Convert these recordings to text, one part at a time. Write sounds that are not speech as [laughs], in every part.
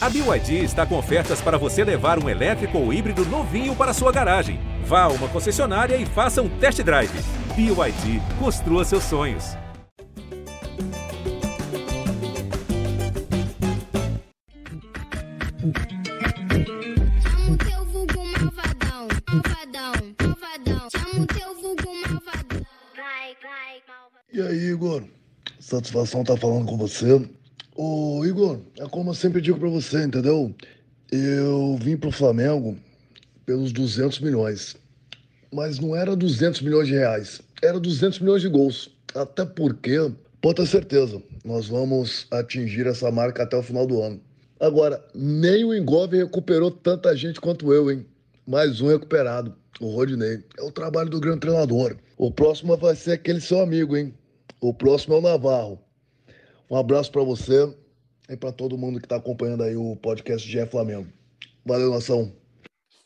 A BYD está com ofertas para você levar um elétrico ou híbrido novinho para sua garagem. Vá a uma concessionária e faça um test drive. BYD, construa seus sonhos. E aí, Igor? Satisfação estar falando com você. Ô, Igor, é como eu sempre digo pra você, entendeu? Eu vim pro Flamengo pelos 200 milhões. Mas não era 200 milhões de reais, era 200 milhões de gols. Até porque, pode ter certeza, nós vamos atingir essa marca até o final do ano. Agora, nem o Engove recuperou tanta gente quanto eu, hein? Mais um recuperado, o Rodinei. É o trabalho do grande treinador. O próximo vai ser aquele seu amigo, hein? O próximo é o Navarro. Um abraço pra você e pra todo mundo que tá acompanhando aí o podcast GE Flamengo. Valeu, nação.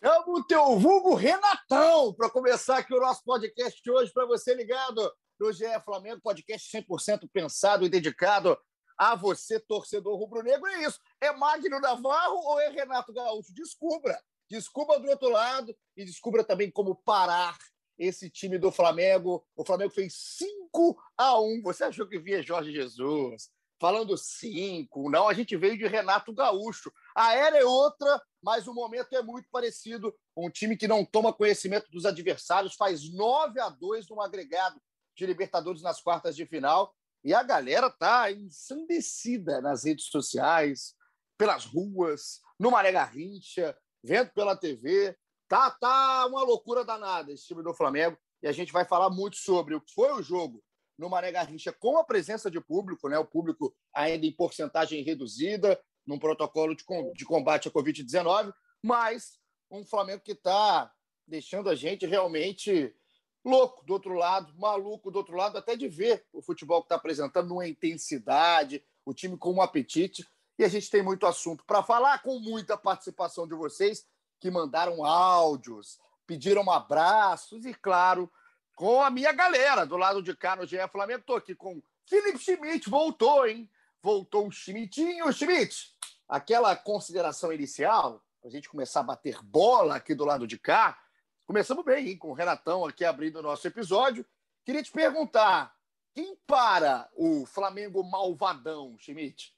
Chama o teu vulgo Renatão para começar aqui o nosso podcast hoje para você ligado no GE Flamengo, podcast 100% pensado e dedicado a você, torcedor rubro-negro. É isso. É Magno Navarro ou é Renato Gaúcho? Descubra. Descubra do outro lado e descubra também como parar esse time do Flamengo. O Flamengo fez 5 a 1. Você achou que via Jorge Jesus? Falando 5. Não, a gente veio de Renato Gaúcho. A era é outra, mas o momento é muito parecido. Um time que não toma conhecimento dos adversários, faz 9 a 2 no agregado de Libertadores nas quartas de final. E a galera tá ensandecida nas redes sociais, pelas ruas, no Maré Garrincha, vendo pela TV. Tá, tá uma loucura danada esse time do Flamengo. E a gente vai falar muito sobre o que foi o jogo no Maré Garrincha com a presença de público, né? O público ainda em porcentagem reduzida, num protocolo de, com- de combate à Covid-19, mas um Flamengo que está deixando a gente realmente louco do outro lado, maluco do outro lado, até de ver o futebol que está apresentando numa intensidade, o time com um apetite. E a gente tem muito assunto para falar, com muita participação de vocês que mandaram áudios, pediram abraços e, claro, com a minha galera do lado de cá no GE Flamengo. Estou aqui com Felipe Schmidt, voltou, hein? Voltou o Schmidtinho. Schmidt, aquela consideração inicial, para a gente começar a bater bola aqui do lado de cá. Começamos bem, hein? Com o Renatão aqui abrindo o nosso episódio. Queria te perguntar: quem para o Flamengo malvadão, Schmidt?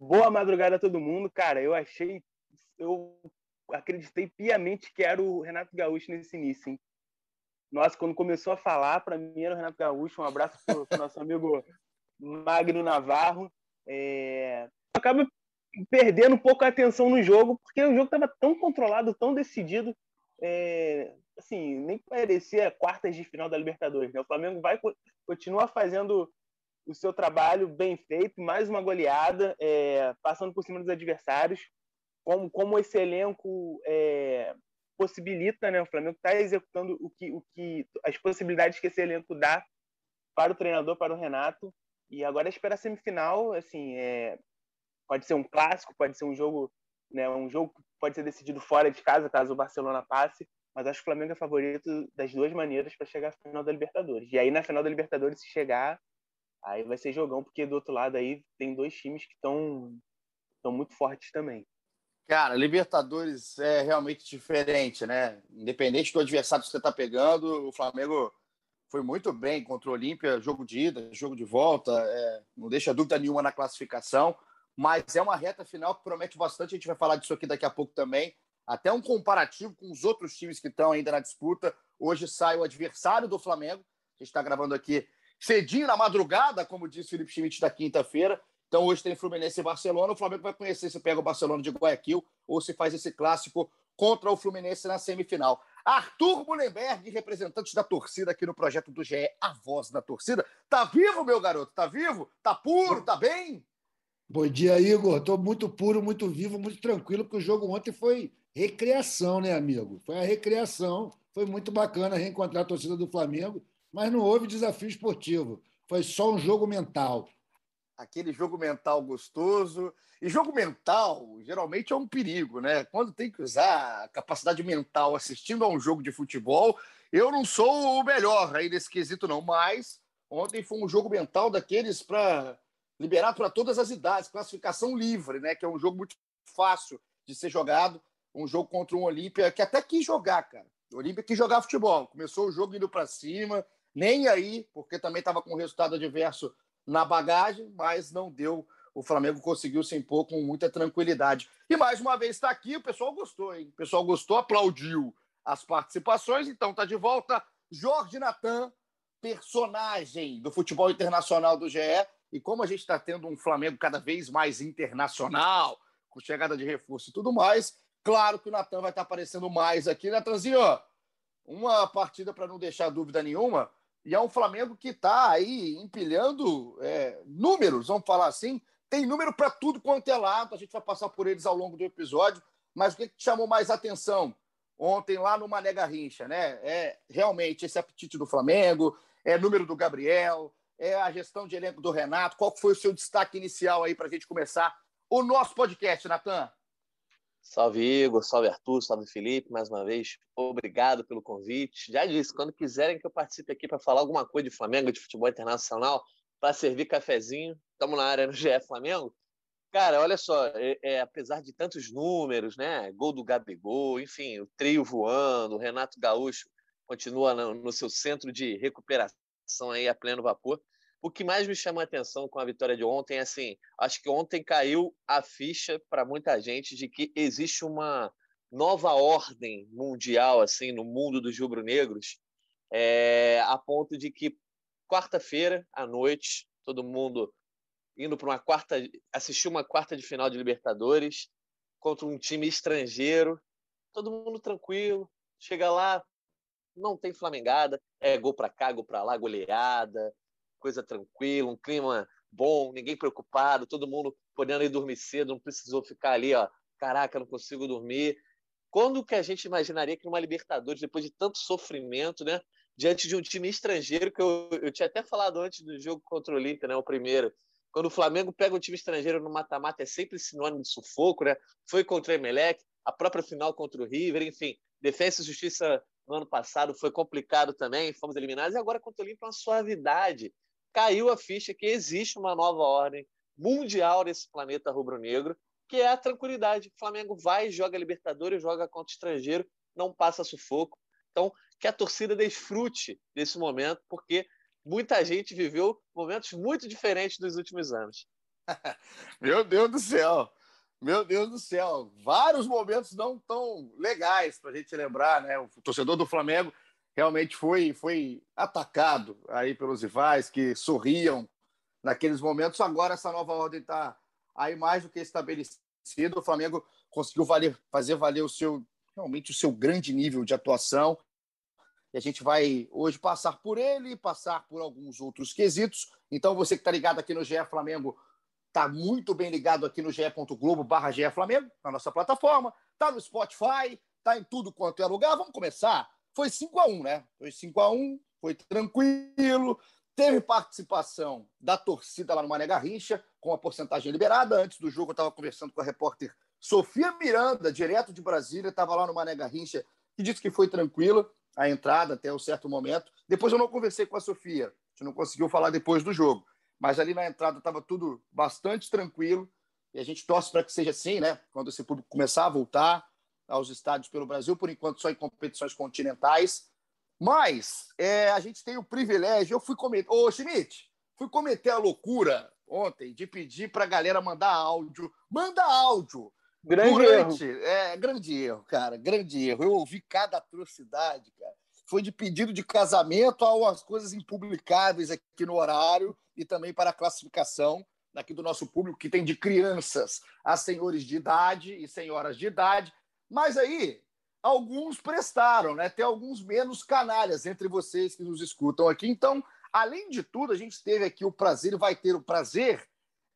Boa madrugada a todo mundo, cara. Eu achei, eu acreditei piamente que era o Renato Gaúcho nesse início, hein? Nossa, quando começou a falar, para mim era o Renato Gaúcho. Um abraço pro, pro nosso [laughs] amigo Magno Navarro. É... Acaba perdendo um pouco a atenção no jogo, porque o jogo estava tão controlado, tão decidido. É... Assim, nem parecia quartas de final da Libertadores. Né? O Flamengo vai continuar fazendo o seu trabalho bem feito, mais uma goleada, é, passando por cima dos adversários, como, como esse elenco é, possibilita, né? O Flamengo está executando o que, o que, as possibilidades que esse elenco dá para o treinador, para o Renato. E agora espera a semifinal, assim, é, pode ser um clássico, pode ser um jogo, né? Um jogo que pode ser decidido fora de casa, caso o Barcelona passe. Mas acho que o Flamengo é favorito das duas maneiras para chegar à final da Libertadores. E aí na final da Libertadores, se chegar Aí vai ser jogão, porque do outro lado aí tem dois times que estão muito fortes também. Cara, Libertadores é realmente diferente, né? Independente do adversário que você está pegando, o Flamengo foi muito bem contra o Olímpia, jogo de ida, jogo de volta, é, não deixa dúvida nenhuma na classificação, mas é uma reta final que promete bastante, a gente vai falar disso aqui daqui a pouco também, até um comparativo com os outros times que estão ainda na disputa. Hoje sai o adversário do Flamengo, a gente está gravando aqui cedinho na madrugada, como disse Felipe Schmidt da quinta-feira. Então hoje tem Fluminense e Barcelona. O Flamengo vai conhecer se pega o Barcelona de Guayaquil ou se faz esse clássico contra o Fluminense na semifinal. Arthur Mullenberg, representante da torcida aqui no projeto do GE, a voz da torcida. Tá vivo, meu garoto? Tá vivo? Tá puro? Tá bem? Bom dia, Igor. Estou muito puro, muito vivo, muito tranquilo, porque o jogo ontem foi recreação, né, amigo? Foi a recreação. Foi muito bacana reencontrar a torcida do Flamengo mas não houve desafio esportivo. Foi só um jogo mental. Aquele jogo mental gostoso. E jogo mental, geralmente, é um perigo, né? Quando tem que usar a capacidade mental assistindo a um jogo de futebol, eu não sou o melhor aí nesse quesito, não. Mas ontem foi um jogo mental daqueles para liberado para todas as idades, classificação livre, né? Que é um jogo muito fácil de ser jogado. Um jogo contra um Olímpia que até quis jogar, cara. O Olímpia quis jogar futebol. Começou o jogo indo para cima, nem aí, porque também estava com resultado adverso na bagagem, mas não deu. O Flamengo conseguiu se impor com muita tranquilidade. E mais uma vez está aqui, o pessoal gostou, hein? O pessoal gostou, aplaudiu as participações, então está de volta Jorge Natan, personagem do futebol internacional do GE. E como a gente está tendo um Flamengo cada vez mais internacional, com chegada de reforço e tudo mais, claro que o Natan vai estar tá aparecendo mais aqui. Natanzinho, uma partida para não deixar dúvida nenhuma. E é um Flamengo que está aí empilhando é, números, vamos falar assim. Tem número para tudo quanto é lado. A gente vai passar por eles ao longo do episódio. Mas o que, que chamou mais atenção ontem lá no Mané Garrincha, né? É realmente esse apetite do Flamengo, é número do Gabriel, é a gestão de elenco do Renato. Qual foi o seu destaque inicial aí para a gente começar o nosso podcast, Natan? Salve Igor, salve Arthur, salve Felipe, mais uma vez, obrigado pelo convite. Já disse, quando quiserem que eu participe aqui para falar alguma coisa de Flamengo, de futebol internacional, para servir cafezinho, estamos na área no GE Flamengo. Cara, olha só, é, é, apesar de tantos números, né? Gol do Gabigol, enfim, o trio voando, o Renato Gaúcho continua no, no seu centro de recuperação aí a pleno vapor. O que mais me chama a atenção com a vitória de ontem é assim, acho que ontem caiu a ficha para muita gente de que existe uma nova ordem mundial assim no mundo dos rubro-negros, é, a ponto de que quarta-feira à noite todo mundo indo para uma quarta, assistir uma quarta de final de Libertadores contra um time estrangeiro, todo mundo tranquilo, chega lá, não tem flamengada, é gol para cá, gol para lá, goleada, coisa tranquila, um clima bom, ninguém preocupado, todo mundo podendo ir dormir cedo, não precisou ficar ali, ó, caraca, não consigo dormir. Quando que a gente imaginaria que numa Libertadores, depois de tanto sofrimento, né, diante de um time estrangeiro, que eu, eu tinha até falado antes do jogo contra o Olímpia, né, o primeiro, quando o Flamengo pega um time estrangeiro no mata-mata é sempre sinônimo de sufoco, né? Foi contra o Emelec, a própria final contra o River, enfim, Defesa e Justiça no ano passado foi complicado também, fomos eliminados, e agora contra o Olímpia é uma suavidade caiu a ficha que existe uma nova ordem mundial nesse planeta rubro-negro, que é a tranquilidade. O Flamengo vai, joga Libertadores, joga contra estrangeiro, não passa sufoco. Então, que a torcida desfrute desse momento, porque muita gente viveu momentos muito diferentes dos últimos anos. [laughs] Meu Deus do céu! Meu Deus do céu! Vários momentos não tão legais para a gente lembrar, né? O torcedor do Flamengo realmente foi, foi atacado aí pelos rivais que sorriam naqueles momentos. Agora essa nova ordem está aí mais do que estabelecida. O Flamengo conseguiu valer, fazer valer o seu realmente o seu grande nível de atuação. E a gente vai hoje passar por ele, passar por alguns outros quesitos. Então você que está ligado aqui no GE Flamengo está muito bem ligado aqui no ge.globo barra Flamengo, na nossa plataforma, está no Spotify, está em tudo quanto é lugar. Vamos começar foi 5 a 1 né? Foi 5 a 1 foi tranquilo. Teve participação da torcida lá no Mané Garrincha, com a porcentagem liberada. Antes do jogo, eu estava conversando com a repórter Sofia Miranda, direto de Brasília, estava lá no Mané Garrincha, e disse que foi tranquila a entrada até um certo momento. Depois eu não conversei com a Sofia, a gente não conseguiu falar depois do jogo. Mas ali na entrada estava tudo bastante tranquilo. E a gente torce para que seja assim, né? Quando esse público começar a voltar, aos estádios pelo Brasil, por enquanto só em competições continentais. Mas é, a gente tem o privilégio. Eu fui cometer. Ô, Schmidt, fui cometer a loucura ontem de pedir para a galera mandar áudio. Manda áudio! Grande Durante... erro. É, grande erro, cara. Grande erro. Eu ouvi cada atrocidade, cara. Foi de pedido de casamento a as coisas impublicáveis aqui no horário e também para a classificação daqui do nosso público, que tem de crianças a senhores de idade e senhoras de idade. Mas aí, alguns prestaram, né? Tem alguns menos canalhas entre vocês que nos escutam aqui. Então, além de tudo, a gente teve aqui o prazer vai ter o prazer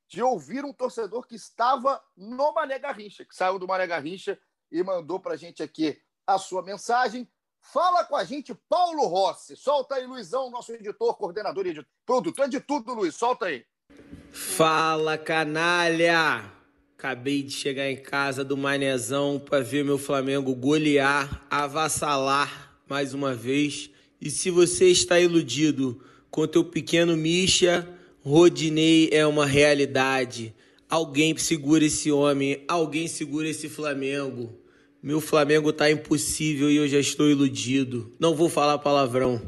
de ouvir um torcedor que estava no Mané Garrincha, que saiu do Mané Garrincha e mandou para a gente aqui a sua mensagem. Fala com a gente, Paulo Rossi. Solta aí, Luizão, nosso editor, coordenador e editor, produtor de tudo, Luiz. Solta aí. Fala, canalha! Acabei de chegar em casa do Manezão para ver meu Flamengo golear, avassalar mais uma vez. E se você está iludido com teu pequeno Misha, Rodinei é uma realidade. Alguém segura esse homem, alguém segura esse Flamengo. Meu Flamengo tá impossível e eu já estou iludido. Não vou falar palavrão.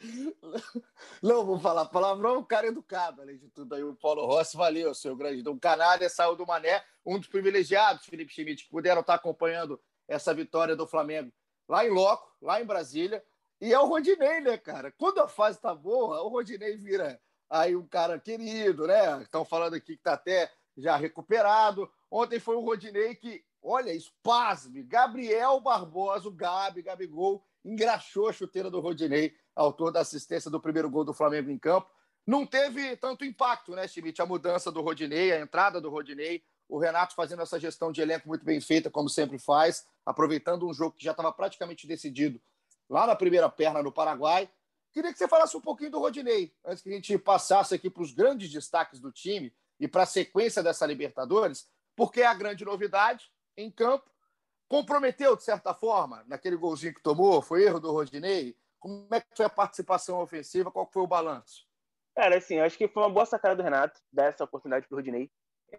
[laughs] Não vou falar palavrão, cara educado, além de tudo aí, o Paulo Rossi, valeu, seu grande Dom Canária, saiu do Mané, um dos privilegiados, Felipe Schmidt, que puderam estar acompanhando essa vitória do Flamengo lá em Loco, lá em Brasília, e é o Rodinei, né, cara? Quando a fase tá boa, o Rodinei vira aí um cara querido, né? Estão falando aqui que tá até já recuperado. Ontem foi o Rodinei que, olha, espasme, Gabriel Barbosa, o Gabi, Gabigol, engraxou a chuteira do Rodinei, autor da assistência do primeiro gol do Flamengo em campo. Não teve tanto impacto, né, Schmidt? A mudança do Rodinei, a entrada do Rodinei, o Renato fazendo essa gestão de elenco muito bem feita, como sempre faz, aproveitando um jogo que já estava praticamente decidido lá na primeira perna no Paraguai. Queria que você falasse um pouquinho do Rodinei, antes que a gente passasse aqui para os grandes destaques do time e para a sequência dessa Libertadores, porque é a grande novidade em campo. Comprometeu, de certa forma, naquele golzinho que tomou? Foi erro do Rodinei? Como é que foi a participação ofensiva? Qual foi o balanço? Cara, assim, acho que foi uma boa sacada do Renato dar essa oportunidade para o Rodinei.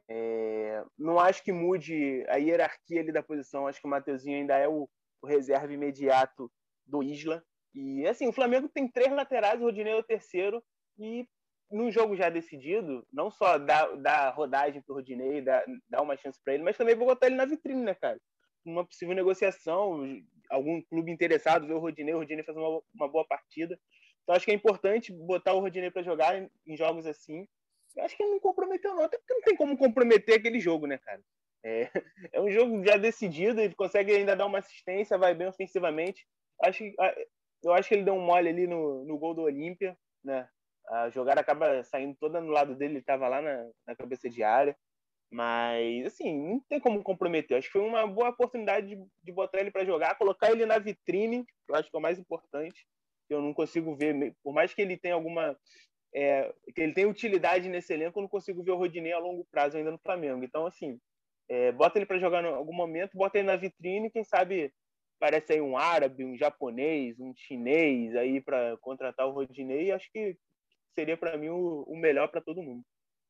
É... não acho que mude a hierarquia ali da posição. Acho que o Mateuzinho ainda é o, o reserva imediato do Isla. E assim, o Flamengo tem três laterais, o Rodinei é o terceiro. E num jogo já decidido, não só dar, dar rodagem pro Rodinei, dar, dar uma chance para ele, mas também vou botar ele na vitrine, né, cara? Uma possível negociação, algum clube interessado ver o Rodinei, o Rodinei fazer uma, uma boa partida. Então acho que é importante botar o Rodinei para jogar em, em, jogos assim. Eu acho que ele não comprometeu, não, até porque não tem como comprometer aquele jogo, né, cara? É, [laughs] é um jogo já decidido, ele consegue ainda dar uma assistência, vai bem ofensivamente. Acho, eu acho que ele deu um mole ali no, no gol do Olímpia, né? A jogada acaba saindo toda no lado dele, ele estava lá na, na cabeça de área. Mas, assim, não tem como comprometer. Acho que foi uma boa oportunidade de, de botar ele para jogar, colocar ele na vitrine, que eu acho que é o mais importante. Eu não consigo ver, por mais que ele tenha alguma. É, que ele tenha utilidade nesse elenco, eu não consigo ver o Rodinei a longo prazo ainda no Flamengo. Então, assim, é, bota ele para jogar em algum momento, bota ele na vitrine, quem sabe parece aí um árabe, um japonês, um chinês aí para contratar o Rodinei. Acho que seria para mim o, o melhor para todo mundo.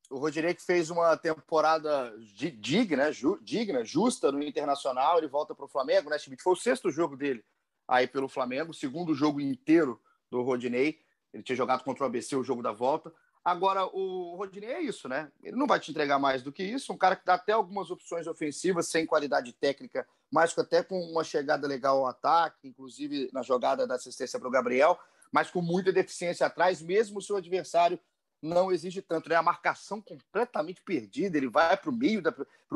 O Rodinei que fez uma temporada digna, ju, digna, justa no Internacional, ele volta para o Flamengo, né, Schmidt? Foi o sexto jogo dele aí pelo Flamengo, segundo jogo inteiro do Rodinei. Ele tinha jogado contra o ABC o jogo da volta. Agora, o Rodinei é isso, né? Ele não vai te entregar mais do que isso. Um cara que dá até algumas opções ofensivas, sem qualidade técnica, mas até com uma chegada legal ao ataque, inclusive na jogada da assistência para o Gabriel mas com muita deficiência atrás, mesmo o seu adversário não exige tanto, né? A marcação completamente perdida, ele vai para o meio,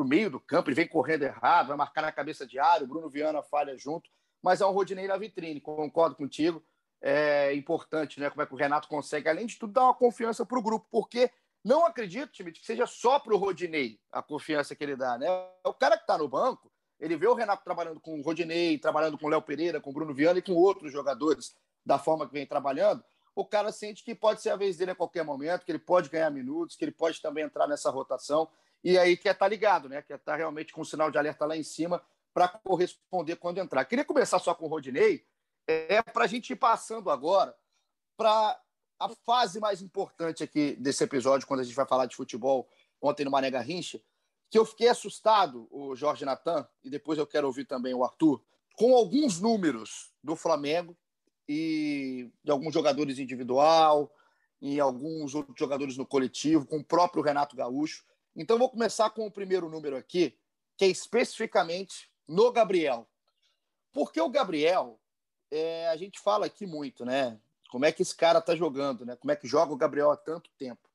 meio do campo, ele vem correndo errado, vai marcar na cabeça de área, o Bruno Viana falha junto, mas é um Rodinei na vitrine, concordo contigo, é importante, né? Como é que o Renato consegue, além de tudo, dar uma confiança para o grupo, porque não acredito, time, que seja só para o Rodinei a confiança que ele dá, né? O cara que está no banco, ele vê o Renato trabalhando com o Rodinei, trabalhando com o Léo Pereira, com o Bruno Viana e com outros jogadores da forma que vem trabalhando, o cara sente que pode ser a vez dele a qualquer momento, que ele pode ganhar minutos, que ele pode também entrar nessa rotação. E aí quer estar tá ligado, né? Quer estar tá realmente com o sinal de alerta lá em cima para corresponder quando entrar. Queria começar só com o Rodinei, é para a gente ir passando agora para a fase mais importante aqui desse episódio, quando a gente vai falar de futebol ontem no Mané Garrincha, que eu fiquei assustado, o Jorge Natan, e depois eu quero ouvir também o Arthur, com alguns números do Flamengo e de alguns jogadores individual, e alguns outros jogadores no coletivo, com o próprio Renato Gaúcho. Então, vou começar com o primeiro número aqui, que é especificamente no Gabriel. Porque o Gabriel, é, a gente fala aqui muito, né? Como é que esse cara tá jogando, né? Como é que joga o Gabriel há tanto tempo.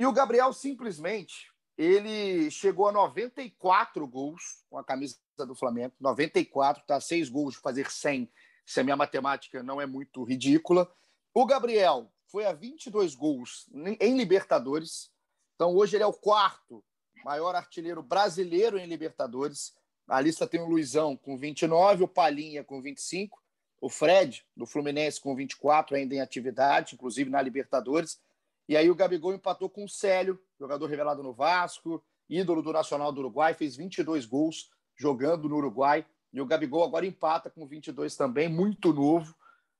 E o Gabriel simplesmente, ele chegou a 94 gols com a camisa do Flamengo, 94, tá seis gols de fazer 100 se a minha matemática não é muito ridícula. O Gabriel foi a 22 gols em Libertadores. Então, hoje ele é o quarto maior artilheiro brasileiro em Libertadores. A lista tem o Luizão com 29, o Palinha com 25, o Fred, do Fluminense, com 24, ainda em atividade, inclusive na Libertadores. E aí o Gabigol empatou com o Célio, jogador revelado no Vasco, ídolo do Nacional do Uruguai, fez 22 gols jogando no Uruguai. E o Gabigol agora empata com 22 também, muito novo.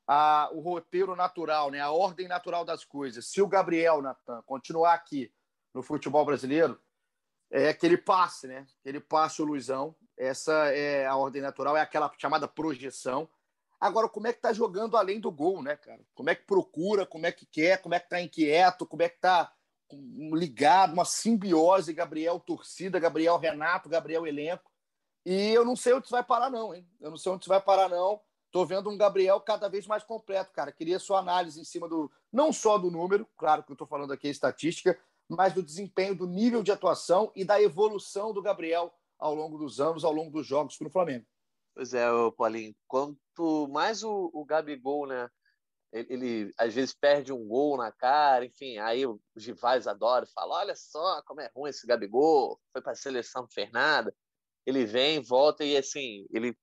a, o roteiro natural, né? a ordem natural das coisas. Se o Gabriel, Natan, continuar aqui no futebol brasileiro, é que ele passe, né? Que ele passe o Luizão. Essa é a ordem natural, é aquela chamada projeção. Agora, como é que tá jogando além do gol, né, cara? Como é que procura, como é que quer, como é que tá inquieto, como é que tá ligado, uma simbiose Gabriel torcida, Gabriel Renato, Gabriel elenco. E eu não sei onde vai parar, não, hein? Eu não sei onde vai parar, não. Tô vendo um Gabriel cada vez mais completo, cara. Queria sua análise em cima do. Não só do número, claro que eu tô falando aqui estatística, mas do desempenho, do nível de atuação e da evolução do Gabriel ao longo dos anos, ao longo dos jogos no Flamengo. Pois é, Paulinho. Quanto mais o, o Gabigol, né? Ele, ele, às vezes perde um gol na cara, enfim, aí os rivais adoram, falam: olha só como é ruim esse Gabigol, foi para a seleção nada. Ele vem, volta e assim, ele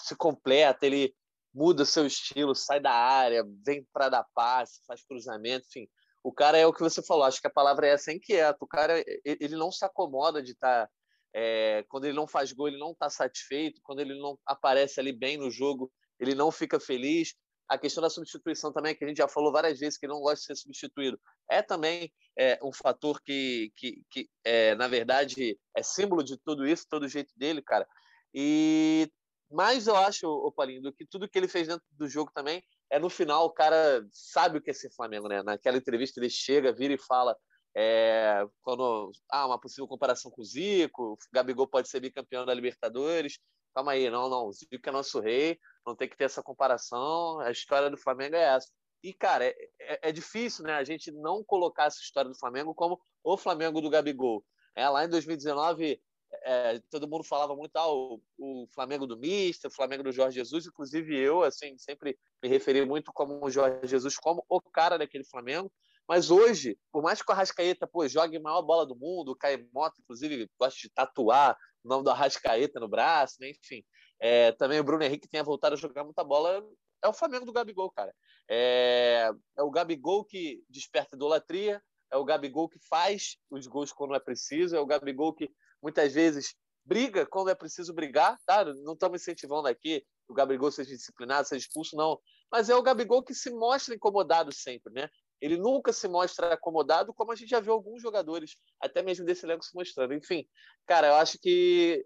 se completa, ele muda seu estilo, sai da área, vem para dar passe, faz cruzamento, enfim. O cara é o que você falou, acho que a palavra é essa, é inquieto. O cara, ele não se acomoda de estar. Tá, é, quando ele não faz gol, ele não está satisfeito. Quando ele não aparece ali bem no jogo, ele não fica feliz. A questão da substituição também, que a gente já falou várias vezes, que não gosta de ser substituído, é também é, um fator que, que, que é, na verdade, é símbolo de tudo isso, todo o jeito dele, cara. E mas eu acho, o Paulinho, que tudo que ele fez dentro do jogo também é no final o cara sabe o que é ser Flamengo, né? Naquela entrevista ele chega, vira e fala é, quando ah, uma possível comparação com o Zico, Gabigol pode ser bicampeão da Libertadores. Calma aí, não, não, o Zico é nosso rei, não tem que ter essa comparação. A história do Flamengo é essa. E, cara, é, é, é difícil, né? A gente não colocar essa história do Flamengo como o Flamengo do Gabigol. É, lá em 2019, é, todo mundo falava muito ah, o, o, Flamengo do Mister, o Flamengo do Jorge Jesus, inclusive eu, assim, sempre me referi muito como o Jorge Jesus, como o cara daquele Flamengo. Mas hoje, por mais que o Arrascaeta pô, jogue a maior bola do mundo, o Caimoto, inclusive, gosta de tatuar o nome do Arrascaeta no braço, né? enfim. É, também o Bruno Henrique tenha voltado a jogar muita bola, é o Flamengo do Gabigol, cara. É, é o Gabigol que desperta idolatria, é o Gabigol que faz os gols quando é preciso, é o Gabigol que muitas vezes briga quando é preciso brigar, tá? Não estamos incentivando aqui o Gabigol seja disciplinado, seja expulso, não. Mas é o Gabigol que se mostra incomodado sempre, né? Ele nunca se mostra acomodado, como a gente já viu alguns jogadores, até mesmo desse elenco se mostrando. Enfim, cara, eu acho que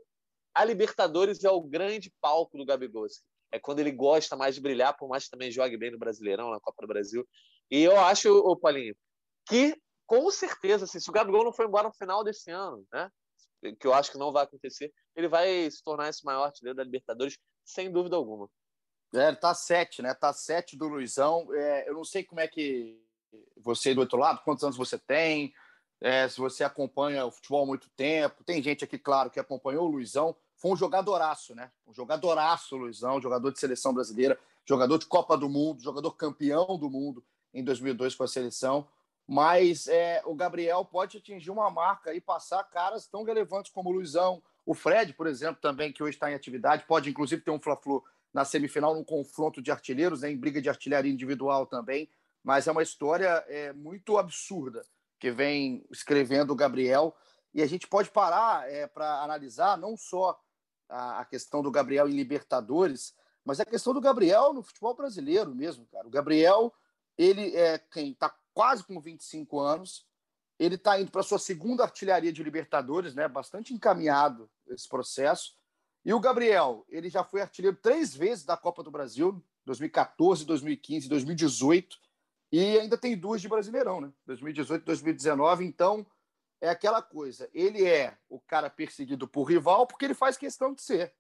a Libertadores é o grande palco do Gabigol. Assim. É quando ele gosta mais de brilhar, por mais que também jogue bem no Brasileirão, na Copa do Brasil. E eu acho, ô Paulinho, que com certeza, assim, se o Gabigol não for embora no final desse ano, né? Que eu acho que não vai acontecer, ele vai se tornar esse maior artilheiro da Libertadores, sem dúvida alguma. É, tá sete, né? Tá sete do Luizão. É, eu não sei como é que você do outro lado, quantos anos você tem, é, se você acompanha o futebol há muito tempo. Tem gente aqui, claro, que acompanhou o Luizão. Foi um jogadoraço, né? Um jogadoraço, Luizão, jogador de seleção brasileira, jogador de Copa do Mundo, jogador campeão do mundo em 2002 com a seleção mas é, o Gabriel pode atingir uma marca e passar caras tão relevantes como o Luizão, o Fred, por exemplo, também, que hoje está em atividade, pode inclusive ter um Fla-Flu na semifinal, num confronto de artilheiros, né, em briga de artilharia individual também, mas é uma história é, muito absurda que vem escrevendo o Gabriel, e a gente pode parar é, para analisar não só a, a questão do Gabriel em Libertadores, mas a questão do Gabriel no futebol brasileiro mesmo, cara. O Gabriel, ele é quem está quase com 25 anos. Ele está indo para sua segunda artilharia de Libertadores, né? Bastante encaminhado esse processo. E o Gabriel, ele já foi artilheiro três vezes da Copa do Brasil, 2014, 2015, 2018, e ainda tem duas de Brasileirão, né? 2018, 2019. Então, é aquela coisa. Ele é o cara perseguido por rival porque ele faz questão de ser.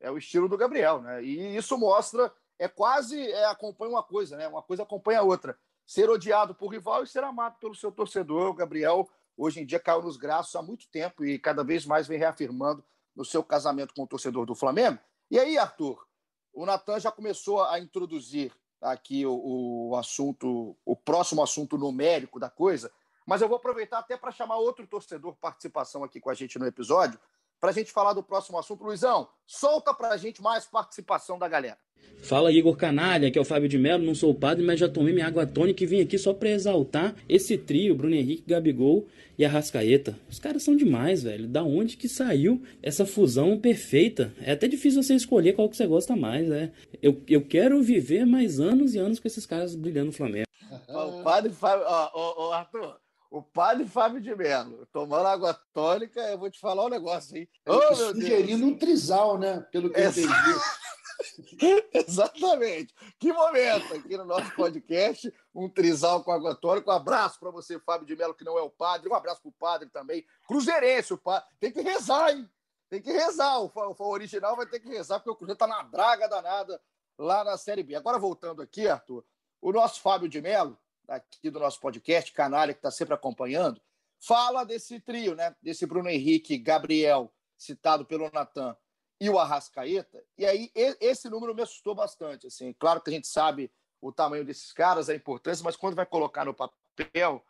É o estilo do Gabriel, né? E isso mostra, é quase é, acompanha uma coisa, né? Uma coisa acompanha a outra ser odiado por rival e ser amado pelo seu torcedor. O Gabriel, hoje em dia, caiu nos graços há muito tempo e cada vez mais vem reafirmando no seu casamento com o torcedor do Flamengo. E aí, Arthur, o Natan já começou a introduzir aqui o, o assunto, o próximo assunto numérico da coisa, mas eu vou aproveitar até para chamar outro torcedor participação aqui com a gente no episódio, para a gente falar do próximo assunto. Luizão, solta para a gente mais participação da galera. Fala Igor Canalha, que é o Fábio de Mello, não sou padre, mas já tomei minha água tônica e vim aqui só para exaltar esse trio, Bruno Henrique, Gabigol e Arrascaeta. Os caras são demais, velho. Da onde que saiu essa fusão perfeita? É até difícil você escolher qual que você gosta mais, né? Eu, eu quero viver mais anos e anos com esses caras brilhando no Flamengo. [laughs] O padre Fábio, ó, ó, ó, Arthur, o padre Fábio de Mello, tomando água tônica, eu vou te falar um negócio, hein? Oh, Sugerindo Deus. um trisal, né? Pelo que eu entendi. [laughs] Exatamente. Que momento aqui no nosso podcast, um trisal com água tônica. Um abraço para você, Fábio de Mello, que não é o padre. Um abraço para o padre também. Cruzeirense, o padre. Tem que rezar, hein? Tem que rezar. O, o original vai ter que rezar, porque o Cruzeiro está na draga danada lá na Série B. Agora, voltando aqui, Arthur, o nosso Fábio de Mello, aqui do nosso podcast, canalha, que está sempre acompanhando, fala desse trio, né? Desse Bruno Henrique, Gabriel, citado pelo Natan, e o Arrascaeta. E aí, esse número me assustou bastante. Assim. Claro que a gente sabe o tamanho desses caras, a importância, mas quando vai colocar no papel,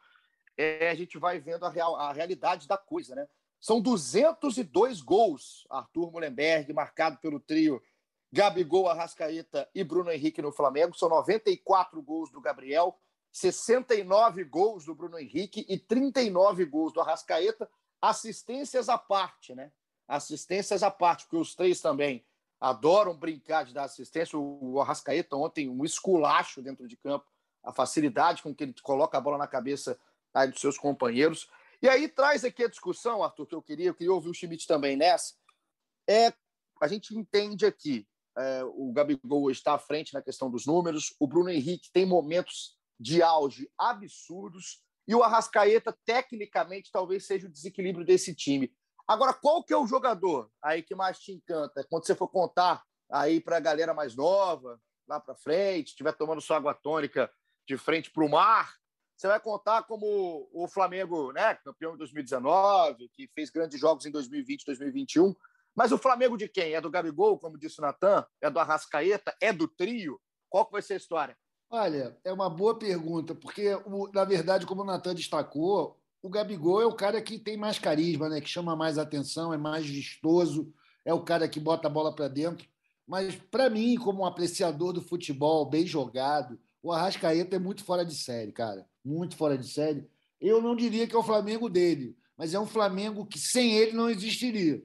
é, a gente vai vendo a, real, a realidade da coisa, né? São 202 gols, Arthur Mullenberg, marcado pelo trio Gabigol, Arrascaeta e Bruno Henrique no Flamengo. São 94 gols do Gabriel, 69 gols do Bruno Henrique e 39 gols do Arrascaeta, assistências à parte, né? Assistências à parte, porque os três também adoram brincar de dar assistência. O Arrascaeta ontem, um esculacho dentro de campo, a facilidade com que ele coloca a bola na cabeça aí dos seus companheiros. E aí traz aqui a discussão, Arthur, que eu queria, eu queria ouvir o Schmidt também nessa. É, a gente entende aqui, é, o Gabigol está à frente na questão dos números, o Bruno Henrique tem momentos de auge absurdos e o Arrascaeta, tecnicamente, talvez seja o desequilíbrio desse time. Agora, qual que é o jogador aí que mais te encanta? Quando você for contar aí para a galera mais nova, lá para frente, estiver tomando sua água tônica de frente para o mar, você vai contar como o Flamengo, né, campeão em 2019, que fez grandes jogos em 2020, 2021. Mas o Flamengo de quem? É do Gabigol, como disse o Natan? É do Arrascaeta? É do trio? Qual que vai ser a história? Olha, é uma boa pergunta, porque, na verdade, como o Natan destacou, o Gabigol é o cara que tem mais carisma, né? que chama mais atenção, é mais vistoso, é o cara que bota a bola para dentro. Mas, para mim, como um apreciador do futebol bem jogado, o Arrascaeta é muito fora de série, cara. Muito fora de série. Eu não diria que é o Flamengo dele, mas é um Flamengo que sem ele não existiria.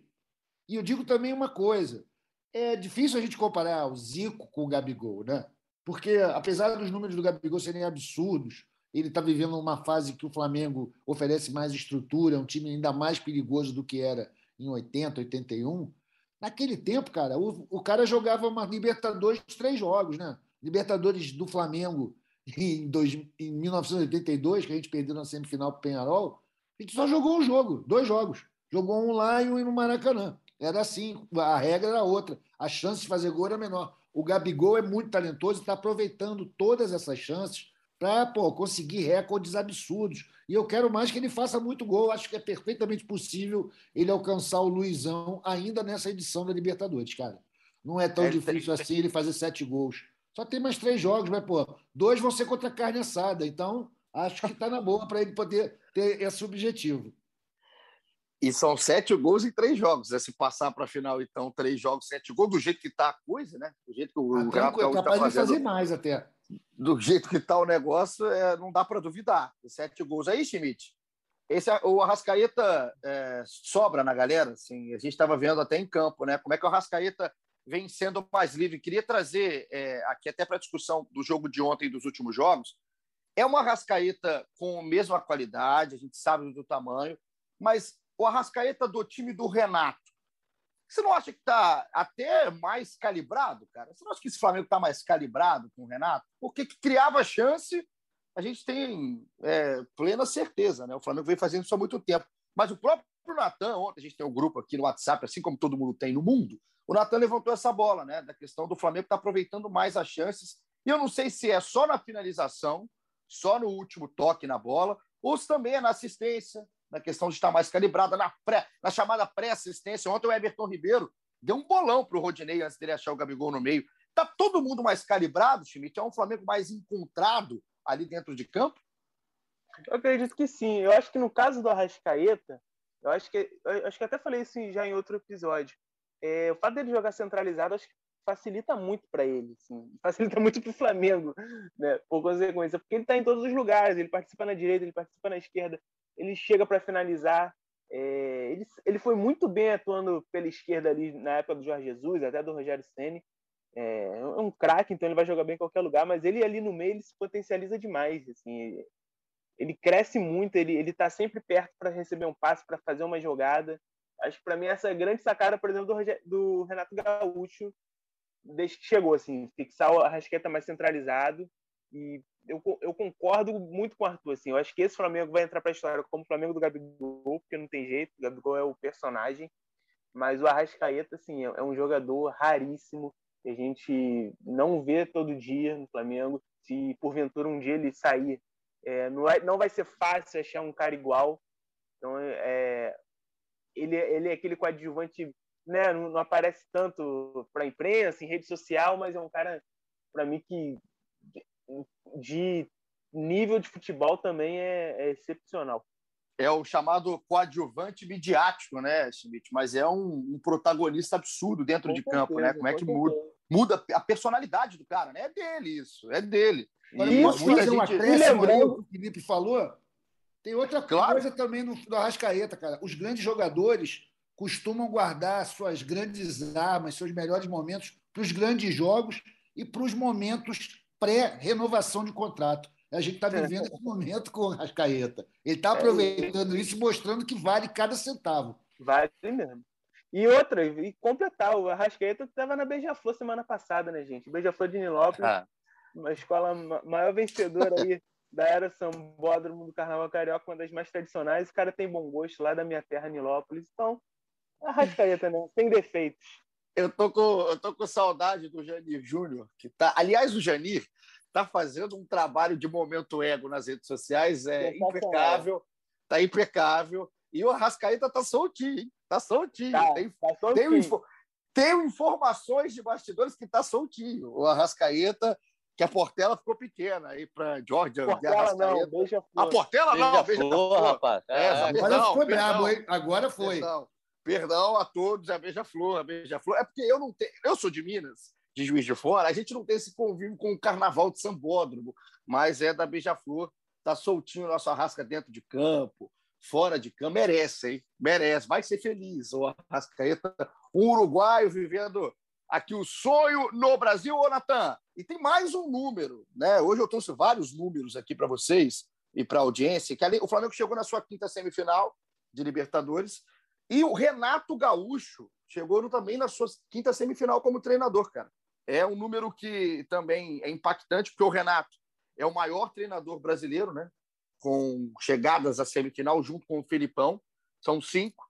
E eu digo também uma coisa: é difícil a gente comparar o Zico com o Gabigol, né? Porque apesar dos números do Gabigol serem absurdos, ele está vivendo uma fase que o Flamengo oferece mais estrutura, é um time ainda mais perigoso do que era em 80, 81. Naquele tempo, cara, o, o cara jogava uma Libertadores três jogos, né? Libertadores do Flamengo [laughs] em, dois, em 1982, que a gente perdeu na semifinal para o Penharol, a gente só jogou um jogo, dois jogos. Jogou um lá e um no Maracanã. Era assim, a regra era outra. A chance de fazer gol era menor. O Gabigol é muito talentoso e está aproveitando todas essas chances para conseguir recordes absurdos. E eu quero mais que ele faça muito gol. Acho que é perfeitamente possível ele alcançar o Luizão ainda nessa edição da Libertadores, cara. Não é tão é, difícil assim ele fazer sete gols. Só tem mais três jogos, mas, pô, dois vão ser contra a carne assada. Então, acho que está na boa para ele poder ter esse objetivo. E são sete gols em três jogos. Né? Se passar para a final, então, três jogos, sete gols, do jeito que está a coisa, né? Do jeito que o ah, Renato é capaz tá de fazer mais até. Do jeito que está o negócio, é, não dá para duvidar. Sete gols. Aí, Schmidt, esse, o Arrascaeta é, sobra na galera. Assim, a gente estava vendo até em campo, né? Como é que o Arrascaeta vem sendo mais livre. Queria trazer é, aqui até para a discussão do jogo de ontem e dos últimos jogos. É uma Arrascaeta com a mesma qualidade, a gente sabe do tamanho, mas o Arrascaeta do time do Renato. Você não acha que está até mais calibrado, cara? Você não acha que esse Flamengo está mais calibrado com o Renato? Porque que criava chance, a gente tem é, plena certeza, né? O Flamengo vem fazendo isso há muito tempo. Mas o próprio Natan, ontem a gente tem um grupo aqui no WhatsApp, assim como todo mundo tem no mundo, o Natan levantou essa bola, né? Da questão do Flamengo estar tá aproveitando mais as chances. E eu não sei se é só na finalização, só no último toque na bola, ou se também é na assistência, na questão de estar mais calibrada, na, pré, na chamada pré-assistência. Ontem o Everton Ribeiro deu um bolão para o Rodinei antes dele achar o Gabigol no meio. Está todo mundo mais calibrado, Schmidt? É um Flamengo mais encontrado ali dentro de campo? Eu acredito que sim. Eu acho que no caso do Arrascaeta, Eu acho que eu acho que até falei isso já em outro episódio. É, o fato dele jogar centralizado acho que facilita muito para ele, assim, facilita muito para o Flamengo, né? Por consequência, porque ele está em todos os lugares, ele participa na direita, ele participa na esquerda, ele chega para finalizar. É, ele, ele foi muito bem atuando pela esquerda ali na época do Jorge Jesus, até do Rogério Ceni. É, é um craque, então ele vai jogar bem em qualquer lugar, mas ele ali no meio ele se potencializa demais, assim, ele cresce muito, ele ele está sempre perto para receber um passe, para fazer uma jogada. Acho que para mim essa é grande sacada, por exemplo, do, do Renato Gaúcho desde que chegou, assim, fixar a Rasqueta mais centralizado. E eu, eu concordo muito com o Arthur, assim, eu acho que esse Flamengo vai entrar para a história como o Flamengo do Gabigol, porque não tem jeito, o Gabigol é o personagem, mas o Arrascaeta, assim, é, é um jogador raríssimo, que a gente não vê todo dia no Flamengo. Se porventura um dia ele sair, é, não, é, não vai ser fácil achar um cara igual. Então, é, ele, ele é aquele coadjuvante né, não, não aparece tanto para a imprensa, em rede social, mas é um cara, para mim, que de nível de futebol também é, é, excepcional. É o chamado coadjuvante midiático, né, Schmidt? Mas é um, um protagonista absurdo dentro com de certeza, campo, né? Como é que muda, muda a personalidade do cara, né? É dele isso, é dele. Agora, e posso fazer uma acréscimo que o Felipe falou? Tem outra claro. coisa também no, no Arrascaeta, cara. Os grandes jogadores costumam guardar suas grandes armas, seus melhores momentos para os grandes jogos e para os momentos pré-renovação de contrato. A gente está vivendo esse momento com o Rascaeta. Ele está é aproveitando isso e mostrando que vale cada centavo. Vale mesmo. E outra, e completar, o Arrascaeta estava na Beija-Flor semana passada, né, gente? Beija-Flor de Nilópolis, ah. uma escola maior vencedora aí da era Sambódromo do Carnaval Carioca, uma das mais tradicionais. O cara tem bom gosto lá da minha terra, Nilópolis. Então, Arrascaeta, né? Sem defeitos. Eu tô com, eu tô com saudade do Janir Júnior, que tá. Aliás, o Janir tá fazendo um trabalho de momento ego nas redes sociais, é impecável, tá impecável. E o Arrascaeta tá soltinho, hein? Tá soltinho. Tá, tem, tá soltinho. Tem, tem informações de bastidores que tá soltinho. O Arrascaeta que a Portela ficou pequena aí para Georgia. Portela não, beija A Portela não, beija flor, rapaz. É, é, agora ficou brabo, hein? Agora foi. Perdão. Perdão a todos, a Beija-Flor, a Beija-Flor. É porque eu não tenho. Eu sou de Minas, de Juiz de Fora, a gente não tem esse convívio com o carnaval de Sambódromo, mas é da Beija-Flor. Tá soltinho nosso arrasca dentro de campo, fora de campo. Merece, hein? Merece. Vai ser feliz. O Arrascaeta, um uruguaio vivendo aqui o sonho no Brasil, ô Natan. E tem mais um número, né? Hoje eu trouxe vários números aqui para vocês e para a audiência, que ali, o Flamengo chegou na sua quinta semifinal de Libertadores e o Renato Gaúcho chegou também na sua quinta semifinal como treinador, cara. É um número que também é impactante, porque o Renato é o maior treinador brasileiro, né? Com chegadas à semifinal junto com o Felipão. São cinco.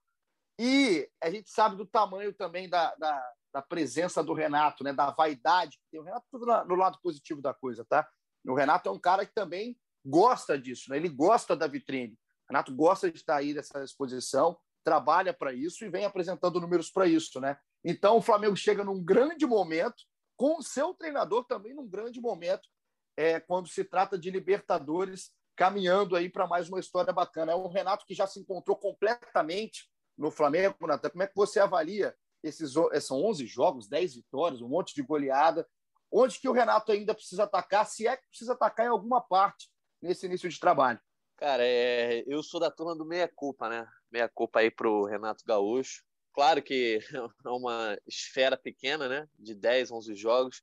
E a gente sabe do tamanho também da, da, da presença do Renato, né? Da vaidade que tem. O Renato, tudo no lado positivo da coisa, tá? O Renato é um cara que também gosta disso, né? Ele gosta da vitrine. O Renato gosta de estar aí nessa exposição trabalha para isso e vem apresentando números para isso, né? Então o Flamengo chega num grande momento, com o seu treinador também num grande momento, é, quando se trata de Libertadores, caminhando aí para mais uma história bacana. É um Renato que já se encontrou completamente no Flamengo, Natan. Como é que você avalia esses são 11 jogos, 10 vitórias, um monte de goleada? Onde que o Renato ainda precisa atacar, se é que precisa atacar em alguma parte nesse início de trabalho? Cara, é, eu sou da turma do meia-culpa, né? Meia-culpa aí pro Renato Gaúcho. Claro que [laughs] é uma esfera pequena, né? De 10, 11 jogos,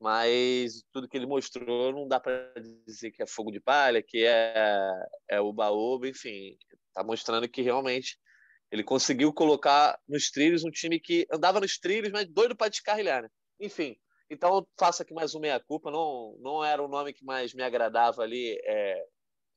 mas tudo que ele mostrou não dá para dizer que é fogo de palha, que é, é o baúba, enfim. Tá mostrando que realmente ele conseguiu colocar nos trilhos um time que andava nos trilhos, mas doido para descarrilhar, né? Enfim, então faço aqui mais uma meia-culpa. Não, não era o nome que mais me agradava ali é,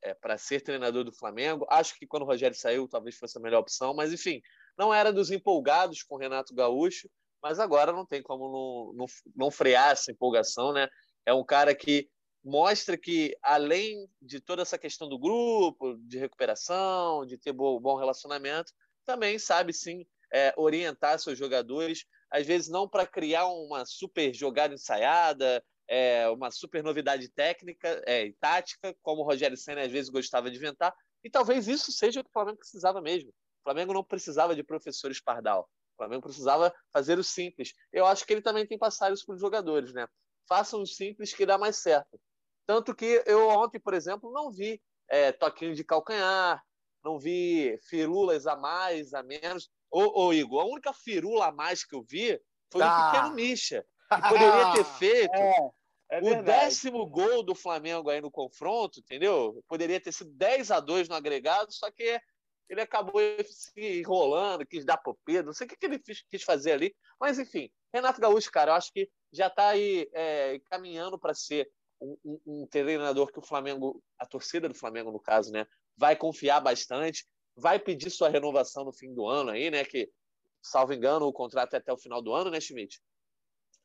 é, para ser treinador do Flamengo. Acho que quando o Rogério saiu, talvez fosse a melhor opção, mas enfim, não era dos empolgados com o Renato Gaúcho, mas agora não tem como não, não, não frear essa empolgação, né? É um cara que mostra que, além de toda essa questão do grupo, de recuperação, de ter bom, bom relacionamento, também sabe sim é, orientar seus jogadores, às vezes não para criar uma super jogada ensaiada, é, uma super novidade técnica é, e tática, como o Rogério Senna às vezes gostava de inventar, e talvez isso seja o que o Flamengo precisava mesmo. O Flamengo não precisava de professores pardal. O Flamengo precisava fazer o simples. Eu acho que ele também tem passado isso para os jogadores, né? Façam o simples que dá mais certo. Tanto que eu ontem, por exemplo, não vi é, toquinho de calcanhar, não vi firulas a mais, a menos. Ô, ô Igor, a única firula a mais que eu vi foi Ah. o pequeno Misha, que poderia ter [laughs] feito É, é o verdade. décimo gol do Flamengo aí no confronto, entendeu? Poderia ter sido 10 a 2 no agregado, só que ele acabou se enrolando, quis dar Pedro, não sei o que, que ele quis, quis fazer ali. Mas, enfim, Renato Gaúcho, cara, eu acho que já está aí é, caminhando para ser um, um- um treinador que o Flamengo, a torcida do Flamengo, no caso, né, vai confiar bastante, vai pedir sua renovação no fim do ano aí, né? Que, salvo engano, o contrato é até o final do ano, né, Schmidt?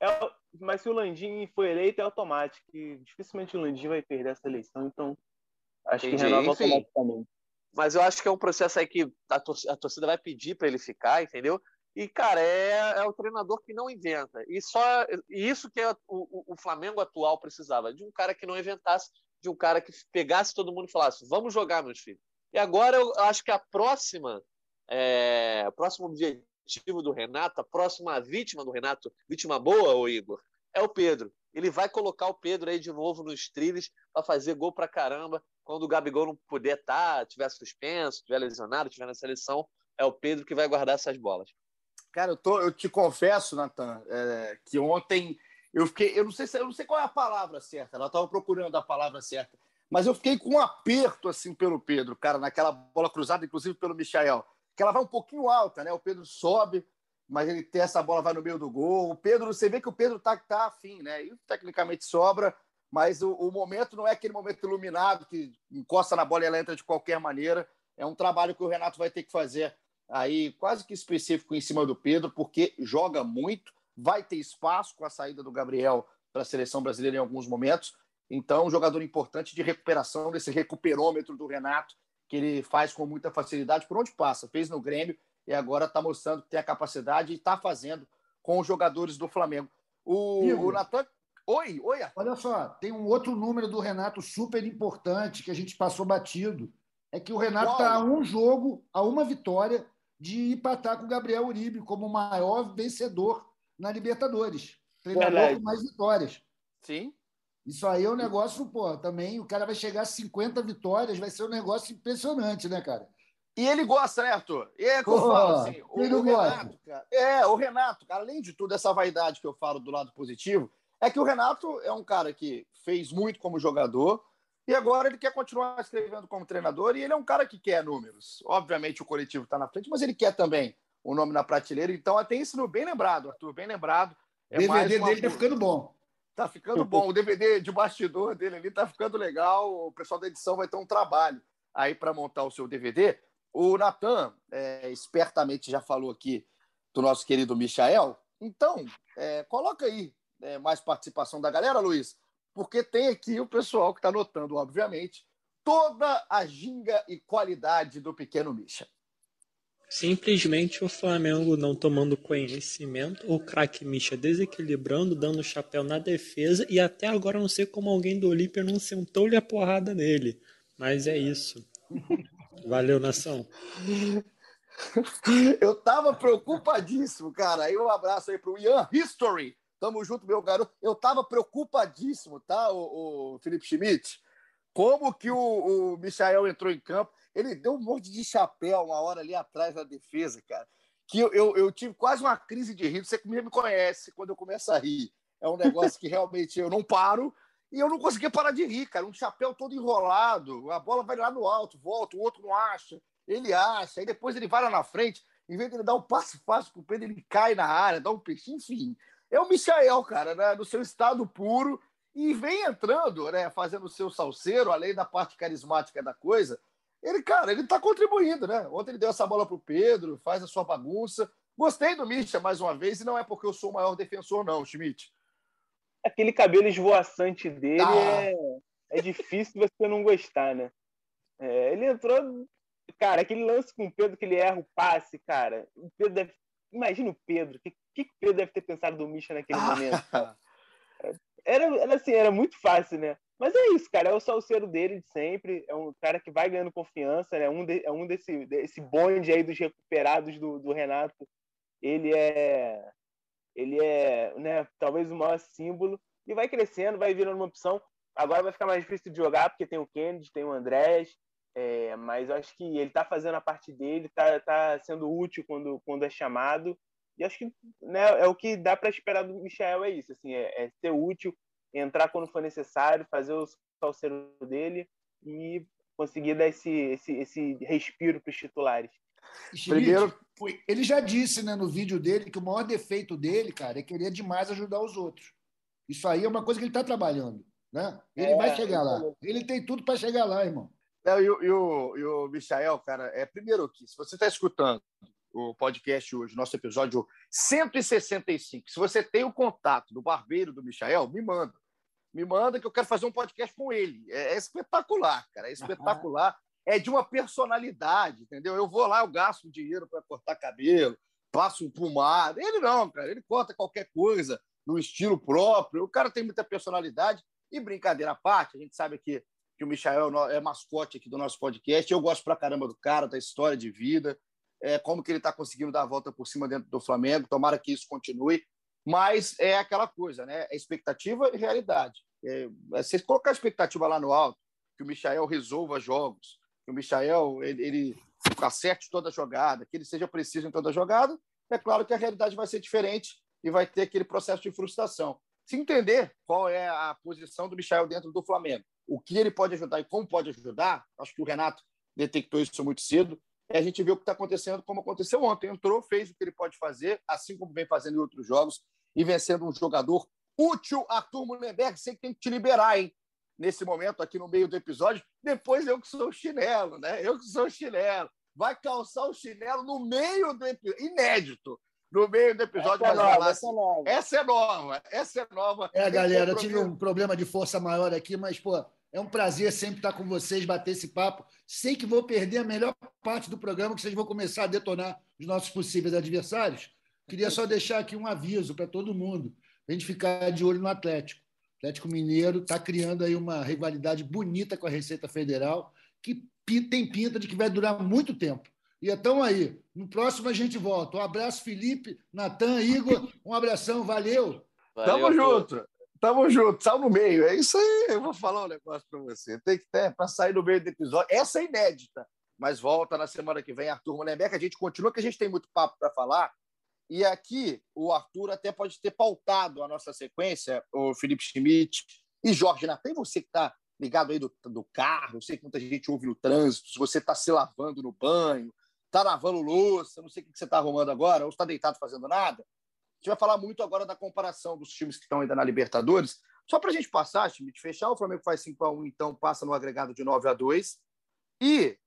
É, mas se o Landim for eleito, é automático. Dificilmente o Landim vai perder essa eleição, então acho Entendi, que renova enfim. automaticamente. Mas eu acho que é um processo aí que a tor- a torcida vai pedir para ele ficar, entendeu? E, cara, é, é o treinador que não inventa. E só e isso que é o, o- o Flamengo atual precisava, de um cara que não inventasse, de um cara que pegasse todo mundo e falasse, vamos jogar, meus filhos. E agora eu acho que a próxima, é, o próximo objetivo do Renato, a próxima vítima do Renato, vítima boa, ô Igor, é o Pedro. Ele vai colocar o Pedro aí de novo nos trilhos para fazer gol pra caramba. Quando o Gabigol não puder estar, tiver suspenso, tiver lesionado, tiver na seleção, é o Pedro que vai guardar essas bolas. Cara, eu, tô, eu te confesso, Natan, é, que ontem eu fiquei. Eu não sei se eu não sei qual é a palavra certa, ela estava procurando a palavra certa, mas eu fiquei com um aperto assim pelo Pedro, cara, naquela bola cruzada, inclusive pelo Michael, que ela vai um pouquinho alta, né? O Pedro sobe, mas ele tem essa bola, vai no meio do gol. O Pedro, você vê que o Pedro tá, tá afim, né? E tecnicamente sobra, mas o, o momento não é aquele momento iluminado que encosta na bola e ela entra de qualquer maneira. É um trabalho que o Renato vai ter que fazer aí quase que específico em cima do Pedro, porque joga muito, vai ter espaço com a saída do Gabriel para a seleção brasileira em alguns momentos. Então, um jogador importante de recuperação desse recuperômetro do Renato, que ele faz com muita facilidade por onde passa. Fez no Grêmio e agora está mostrando que tem a capacidade e está fazendo com os jogadores do Flamengo. O, Igor. o Natan. Oi, oi, Arthur. Olha só, tem um outro número do Renato super importante que a gente passou batido. É que o Renato está a um jogo, a uma vitória de empatar com o Gabriel Uribe como o maior vencedor na Libertadores. Treinador com mais vitórias. Sim. Isso aí é um negócio, pô, também o cara vai chegar a 50 vitórias, vai ser um negócio impressionante, né, cara? E ele gosta, né, Arthur? E é que eu falo assim, o, o gosta? Renato, cara, é, o Renato, cara, além de tudo, essa vaidade que eu falo do lado positivo, é que o Renato é um cara que fez muito como jogador e agora ele quer continuar escrevendo como treinador e ele é um cara que quer números. Obviamente o coletivo está na frente, mas ele quer também o nome na prateleira. Então tem isso bem lembrado, Arthur, bem lembrado. O É mais DVD dele tá ficando bom. Tá ficando bom. O DVD de bastidor dele ali tá ficando legal. O pessoal da edição vai ter um trabalho aí para montar o seu DVD. O Natan, é, espertamente, já falou aqui do nosso querido Michael. Então, é, coloca aí é, mais participação da galera, Luiz, porque tem aqui o pessoal que está notando, obviamente, toda a ginga e qualidade do pequeno Misha. Simplesmente o Flamengo não tomando conhecimento, o craque Misha desequilibrando, dando chapéu na defesa e até agora não sei como alguém do Olímpia não sentou-lhe a porrada nele. Mas é isso. Valeu, nação. [laughs] Eu tava preocupadíssimo, cara. Aí um abraço aí pro Ian History. Tamo junto, meu garoto. Eu tava preocupadíssimo, tá, o, Felipe Schmidt? Como que o, o Michael entrou em campo? Ele deu um monte de chapéu uma hora ali atrás da defesa, cara. Que eu, eu, eu tive quase uma crise de rir. Você que me conhece quando eu começo a rir. É um negócio que realmente eu não paro. E eu não conseguia parar de rir, cara. Um chapéu todo enrolado. A bola vai lá no alto, volta, o outro não acha. Ele acha. Aí depois ele vai lá na frente. Em vez de ele dar um passo fácil pro Pedro, ele cai na área, dá um peixe. Enfim, é o Michael, cara, né? no seu estado puro. E vem entrando, né? Fazendo o seu salseiro, além da parte carismática da coisa. Ele, cara, ele tá contribuindo, né? Ontem ele deu essa bola pro Pedro, faz a sua bagunça. Gostei do Misha mais uma vez, e não é porque eu sou o maior defensor, não, Schmidt. Aquele cabelo esvoaçante dele Ah. é, é difícil você não gostar, né? É, ele entrou. Cara, aquele lance com o Pedro que ele erra o passe, cara. O Pedro deve. Imagina o Pedro. O que, que o Pedro deve ter pensado do Misha naquele momento? Ah, Era, era assim, era muito fácil, né? Mas é isso, cara. É o salseiro dele de sempre. É um cara que vai ganhando confiança, né? Um de, é um desse, desse bonde aí dos recuperados do, do Renato. Ele é, ele é, né? Talvez o maior símbolo e vai crescendo, vai virando uma opção. Agora vai ficar mais difícil de jogar porque tem o Kennedy, tem o Andrés, é, mas eu acho que ele está fazendo a parte dele, está tá sendo útil quando, quando é chamado. E acho que né, é o que dá para esperar do Michel é isso, assim, é, é, ser útil, entrar quando for necessário, fazer o salseiro dele e conseguir dar esse, esse, esse respiro para os titulares. Primeiro, ele já disse né, no vídeo dele que o maior defeito dele, cara, é querer demais ajudar os outros. Isso aí é uma coisa que ele está trabalhando. Né? Ele é, vai chegar lá. Ele tem tudo para chegar lá, irmão. É, e, o, e, o, e o Michael, cara, é primeiro que, se você está escutando o podcast hoje, nosso episódio 165, se você tem o contato do barbeiro do Michael, me manda. Me manda que eu quero fazer um podcast com ele. É, é espetacular, cara. É espetacular. É de uma personalidade, entendeu? Eu vou lá, eu gasto dinheiro para cortar cabelo, passo pomada. Ele não, cara. Ele corta qualquer coisa no estilo próprio. O cara tem muita personalidade. E brincadeira à parte, a gente sabe que, que o Michael é mascote aqui do nosso podcast. Eu gosto pra caramba do cara, da história de vida, é, como que ele está conseguindo dar a volta por cima dentro do Flamengo. Tomara que isso continue. Mas é aquela coisa, né? É expectativa e realidade. É, é, você colocar a expectativa lá no alto, que o Michael resolva jogos, que o Michael ele, ele acerte toda a jogada, que ele seja preciso em toda jogada, é claro que a realidade vai ser diferente e vai ter aquele processo de frustração. Se entender qual é a posição do Michel dentro do Flamengo, o que ele pode ajudar e como pode ajudar, acho que o Renato detectou isso muito cedo, é a gente ver o que está acontecendo, como aconteceu ontem. Entrou, fez o que ele pode fazer, assim como vem fazendo em outros jogos, e vencendo um jogador útil, Arthur Mullenberg. Sei que tem que te liberar, hein? Nesse momento, aqui no meio do episódio. Depois eu que sou o chinelo, né? Eu que sou o chinelo. Vai calçar o chinelo no meio do episódio. Inédito no meio do episódio. Essa, é nova, essa, é nova. essa é nova. Essa é nova. É, galera, eu tive um problema de força maior aqui, mas, pô, é um prazer sempre estar com vocês, bater esse papo. Sei que vou perder a melhor parte do programa, que vocês vão começar a detonar os nossos possíveis adversários. Queria só deixar aqui um aviso para todo mundo, para a gente ficar de olho no Atlético. O Atlético Mineiro está criando aí uma rivalidade bonita com a Receita Federal, que tem pinta de que vai durar muito tempo. E então aí, no próximo a gente volta. Um abraço, Felipe, Natan, Igor. Um abração, valeu. valeu Tamo junto. Tamo junto, saiu no meio. É isso aí. Eu vou falar um negócio para você. Tem que ter para sair no meio do episódio. Essa é inédita. Mas volta na semana que vem, Arthur Mullenberg. A gente continua, que a gente tem muito papo para falar. E aqui o Arthur até pode ter pautado a nossa sequência, o Felipe Schmidt e Jorge Natan. Você que está ligado aí do, do carro, eu sei que muita gente ouve no trânsito, se você está se lavando no banho, está lavando louça, não sei o que você está arrumando agora, ou está deitado fazendo nada. Gente vai falar muito agora da comparação dos times que estão ainda na Libertadores. Só para a gente passar, time de fechar, o Flamengo faz 5 a 1 então passa no agregado de 9 a 2 E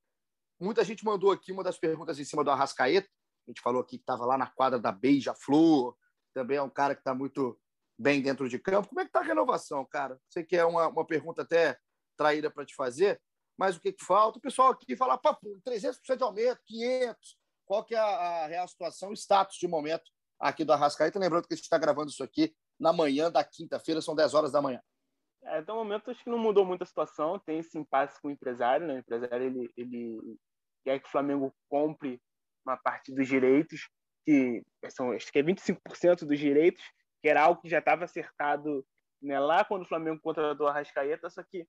muita gente mandou aqui uma das perguntas em cima do Arrascaeta. A gente falou aqui que estava lá na quadra da Beija-Flor, também é um cara que está muito bem dentro de campo. Como é que está a renovação, cara? Sei que é uma, uma pergunta até traída para te fazer, mas o que, que falta? O pessoal aqui fala, papo, 300% de aumento, 500. Qual que é a, a real situação, o status de momento aqui do Arrascaeta? Lembrando que a gente está gravando isso aqui na manhã da quinta-feira, são 10 horas da manhã. É, até o momento, acho que não mudou muito a situação. Tem esse impasse com o empresário, né? O empresário, ele, ele quer que o Flamengo compre uma parte dos direitos, que são, acho que é 25% dos direitos, que era algo que já estava acertado né, lá quando o Flamengo contratou a Arrascaeta, só que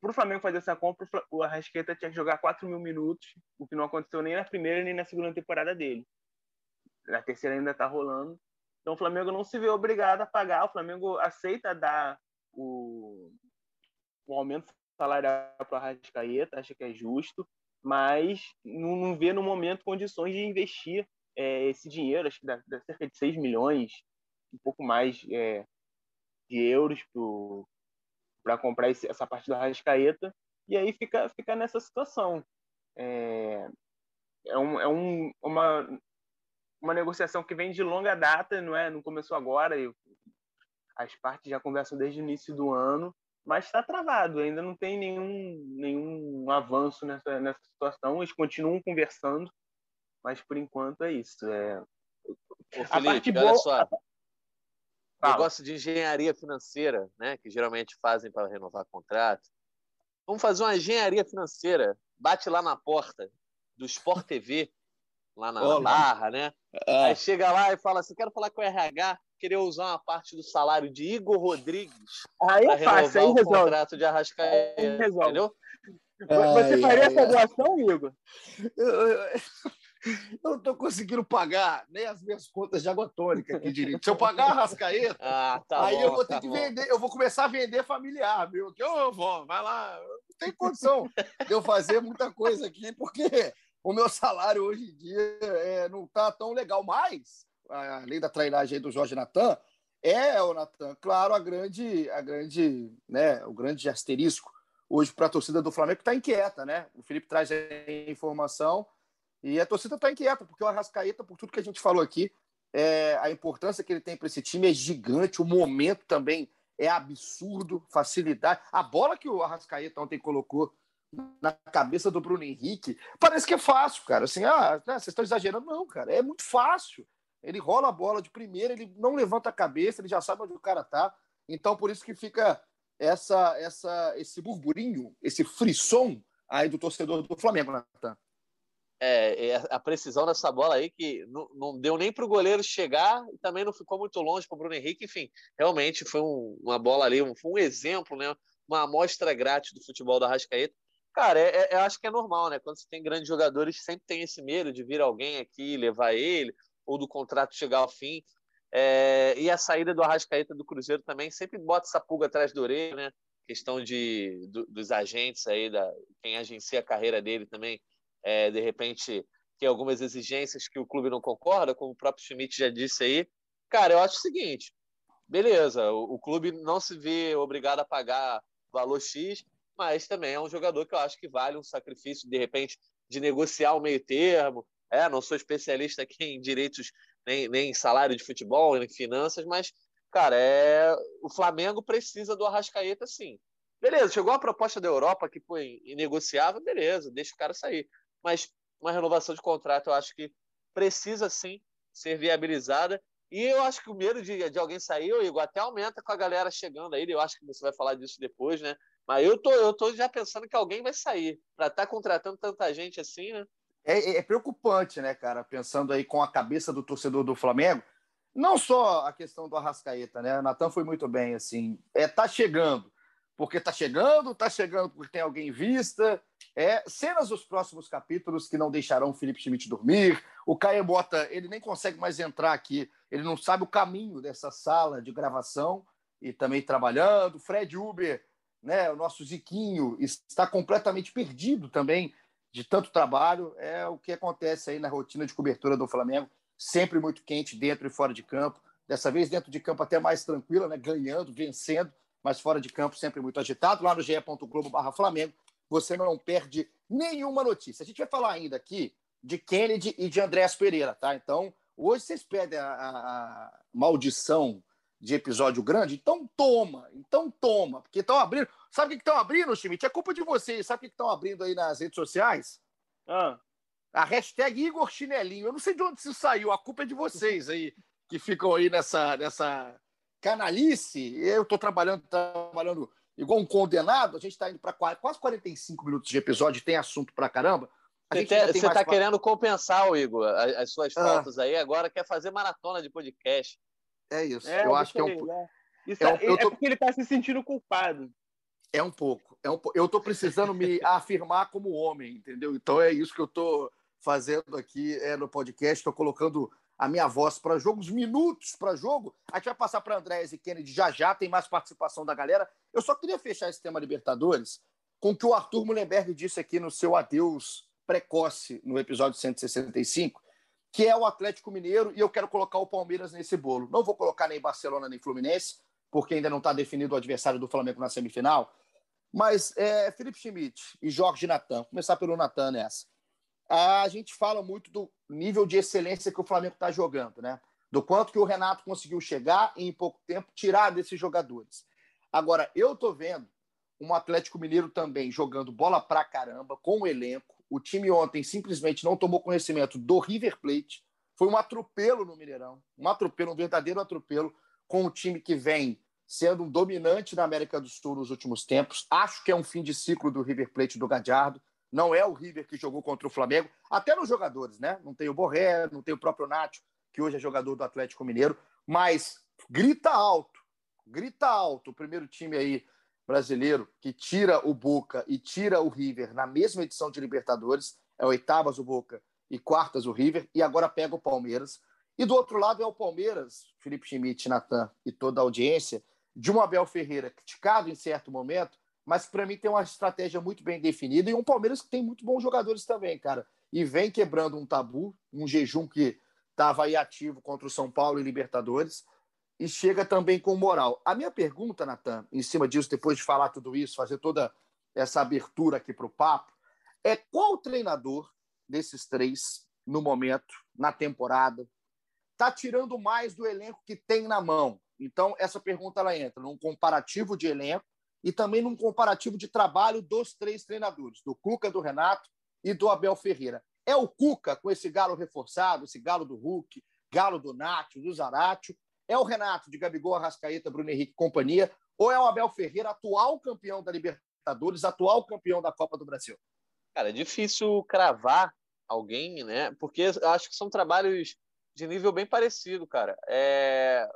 para o Flamengo fazer essa compra, o Arrasqueta tinha que jogar 4 mil minutos, o que não aconteceu nem na primeira nem na segunda temporada dele. Na terceira ainda está rolando. Então o Flamengo não se vê obrigado a pagar, o Flamengo aceita dar o, o aumento salarial para o Arrascaeta, acha que é justo, mas não, não vê no momento condições de investir é, esse dinheiro, acho que dá, dá, cerca de 6 milhões, um pouco mais é, de euros para comprar esse, essa parte do Arrascaeta, e aí fica, fica nessa situação. É, é, um, é um, uma, uma negociação que vem de longa data, não é? Não começou agora, e as partes já conversam desde o início do ano, mas está travado, ainda não tem nenhum, nenhum avanço nessa, nessa situação, eles continuam conversando, mas por enquanto é isso. É... Ô, Felipe, a parte boa, olha só. Fala. negócio de engenharia financeira, né? Que geralmente fazem para renovar contrato. Vamos fazer uma engenharia financeira. Bate lá na porta do Sport TV, lá na Olá. Barra, né? Ah, Aí chega lá e fala assim: quero falar com o RH, queria usar uma parte do salário de Igor Rodrigues Aí para é fácil, aí renovar o resolve. contrato de Arrascaeta. Aí resolve. Entendeu? Você Ai, faria ai, essa ai. doação, Igor? eu, eu- eu [laughs] não estou conseguindo pagar nem as minhas contas de água tônica aqui direito. Se eu pagar a Rascaeta, Ah, tá aí bom, eu vou tá ter que bom. vender, eu vou começar a vender familiar, meu. Que ô, vó, vai lá, não tem condição de eu fazer muita coisa aqui, porque o meu [laughs] salário hoje em dia é, não está tão legal. Mas, além da trairagem do Jorge Natan, é o Natan, claro, a grande, a grande, né, o grande asterisco hoje para a torcida do Flamengo que está inquieta, né? O Felipe traz a informação e a torcida está inquieta, porque o Arrascaeta, por tudo que a gente falou aqui, é, a importância que ele tem para esse time é gigante, o momento também é absurdo, facilidade. A bola que o Arrascaeta ontem colocou na cabeça do Bruno Henrique, parece que é fácil, cara. Assim, ah, né, vocês estão exagerando. Não, cara, é muito fácil. Ele rola a bola de primeira, ele não levanta a cabeça, ele já sabe onde o cara tá. Então, por isso que fica essa, essa, esse burburinho, esse frisson aí do torcedor do Flamengo, Natan. É, é a precisão dessa bola aí que não, não deu nem para o goleiro chegar e também não ficou muito longe para o Bruno Henrique. Enfim, realmente foi um- uma bola ali, um, foi um exemplo, né? uma amostra grátis do futebol da Rascaeta. Cara, é, é- eu acho que é normal, né? Quando você tem grandes jogadores, sempre tem esse medo de vir alguém aqui levar ele, ou do contrato chegar ao fim. É, e a saída do Arrascaeta do Cruzeiro também sempre bota essa pulga atrás da orelha, né? Questão de, do- dos agentes aí, da, quem agencia a carreira dele também, é, de repente tem algumas exigências que o clube não concorda, como o próprio Schmidt já disse aí. Cara, eu acho o seguinte: beleza, o, o clube não se vê obrigado a pagar valor X, mas também é um jogador que eu acho que vale um sacrifício, de repente, de negociar o meio termo. É, não sou especialista aqui em direitos, nem, nem em salário de futebol, nem em finanças, mas, cara, é, o Flamengo precisa do Arrascaeta sim. Beleza, chegou a proposta da Europa que foi inegociável, beleza, deixa o cara sair. Mas uma renovação de contrato eu acho que precisa sim ser viabilizada. E eu acho que o medo de, de alguém sair, Igor, até aumenta com a galera chegando aí. Eu acho que você vai falar disso depois, né? Mas eu tô, eu tô já pensando que alguém vai sair. Para estar contratando tanta gente assim, né? É, é preocupante, né, cara? Pensando aí com a cabeça do torcedor do Flamengo. Não só a questão do Arrascaeta, né? Natan foi muito bem, assim. É, tá chegando. Porque tá chegando, tá chegando porque tem alguém em vista. É, cenas dos próximos capítulos que não deixarão o Felipe Schmidt dormir. O Caio Bota, ele nem consegue mais entrar aqui. Ele não sabe o caminho dessa sala de gravação e também trabalhando. Fred Uber, né, o nosso Ziquinho, está completamente perdido também de tanto trabalho. É o que acontece aí na rotina de cobertura do Flamengo. Sempre muito quente dentro e fora de campo. Dessa vez dentro de campo até mais tranquila, né, ganhando, vencendo, mas fora de campo sempre muito agitado. Lá no ge.globo barra Flamengo você não perde nenhuma notícia. A gente vai falar ainda aqui de Kennedy e de Andréas Pereira, tá? Então, hoje vocês pedem a, a, a maldição de episódio grande, então toma, então toma, porque estão abrindo. Sabe o que estão abrindo, Schmidt? É culpa de vocês. Sabe o que estão abrindo aí nas redes sociais? Ah, A hashtag Igor Chinelinho. Eu não sei de onde isso saiu, a culpa é de vocês aí, que ficam aí nessa, nessa canalice. Eu estou trabalhando, trabalhando igual um condenado, a gente está indo para quase 45 minutos de episódio, tem assunto pra caramba. Você está mais pa- querendo compensar, o Igor, as, as suas Ah. faltas aí, agora quer fazer maratona de podcast. É isso. é, eu acho que é um, né? Isso é é, eu é tô- porque ele tá se sentindo culpado. é um pouco. É um, eu estou precisando me [laughs] afirmar como homem, entendeu? Então é isso que eu estou fazendo aqui é, no podcast. Estou colocando a minha voz para jogo, os minutos para jogo. A gente vai passar para Andréas e Kennedy já já, tem mais participação da galera. Eu só queria fechar esse tema Libertadores com o que o Arthur Mullenberg disse aqui no seu adeus precoce no episódio 165, que é o Atlético Mineiro, e eu quero colocar o Palmeiras nesse bolo. Não vou colocar nem Barcelona nem Fluminense, porque ainda não está definido o adversário do Flamengo na semifinal. Mas é, Felipe Schmidt e Jorge Natan, vou começar pelo Natan nessa. A gente fala muito do nível de excelência que o Flamengo está jogando, né? Do quanto que o Renato conseguiu chegar e em pouco tempo tirar desses jogadores. Agora, eu estou vendo um Atlético Mineiro também jogando bola pra caramba, com o elenco. O time ontem simplesmente não tomou conhecimento do River Plate. Foi um atropelo no Mineirão. Um atropelo, um verdadeiro atropelo. com um time que vem sendo um dominante na América do Sul nos últimos tempos. Acho que é um fim de ciclo do River Plate do Gadiardo. Não é o River que jogou contra o Flamengo, até nos jogadores, né? Não tem o Borré, não tem o próprio Nacho, que hoje é jogador do Atlético Mineiro, mas grita alto, grita alto o primeiro time aí brasileiro que tira o Boca e tira o River na mesma edição de Libertadores, é oitavas o Boca e quartas o River, e agora pega o Palmeiras. E do outro lado é o Palmeiras, Felipe Schmidt, Natan e toda a audiência, de um Abel Ferreira criticado em certo momento, mas para mim tem uma estratégia muito bem definida e um Palmeiras que tem muito bons jogadores também, cara. E vem quebrando um tabu, um jejum que estava aí ativo contra o São Paulo e Libertadores e chega também com moral. A minha pergunta, Natan, em cima disso, depois de falar tudo isso, fazer toda essa abertura aqui para o papo, é qual treinador desses três, no momento, na temporada, está tirando mais do elenco que tem na mão? Então, essa pergunta ela entra num comparativo de elenco e também num comparativo de trabalho dos três treinadores, do Cuca, do Renato e do Abel Ferreira. É o Cuca com esse galo reforçado, esse galo do Hulk, galo do Nacho, do Zaratio, é o Renato de Gabigol, Arrascaeta, Bruno Henrique companhia? Ou é o Abel Ferreira, atual campeão da Libertadores, atual campeão da Copa do Brasil? Cara, é difícil cravar alguém, né? Porque acho que são trabalhos de nível bem parecido, cara. É...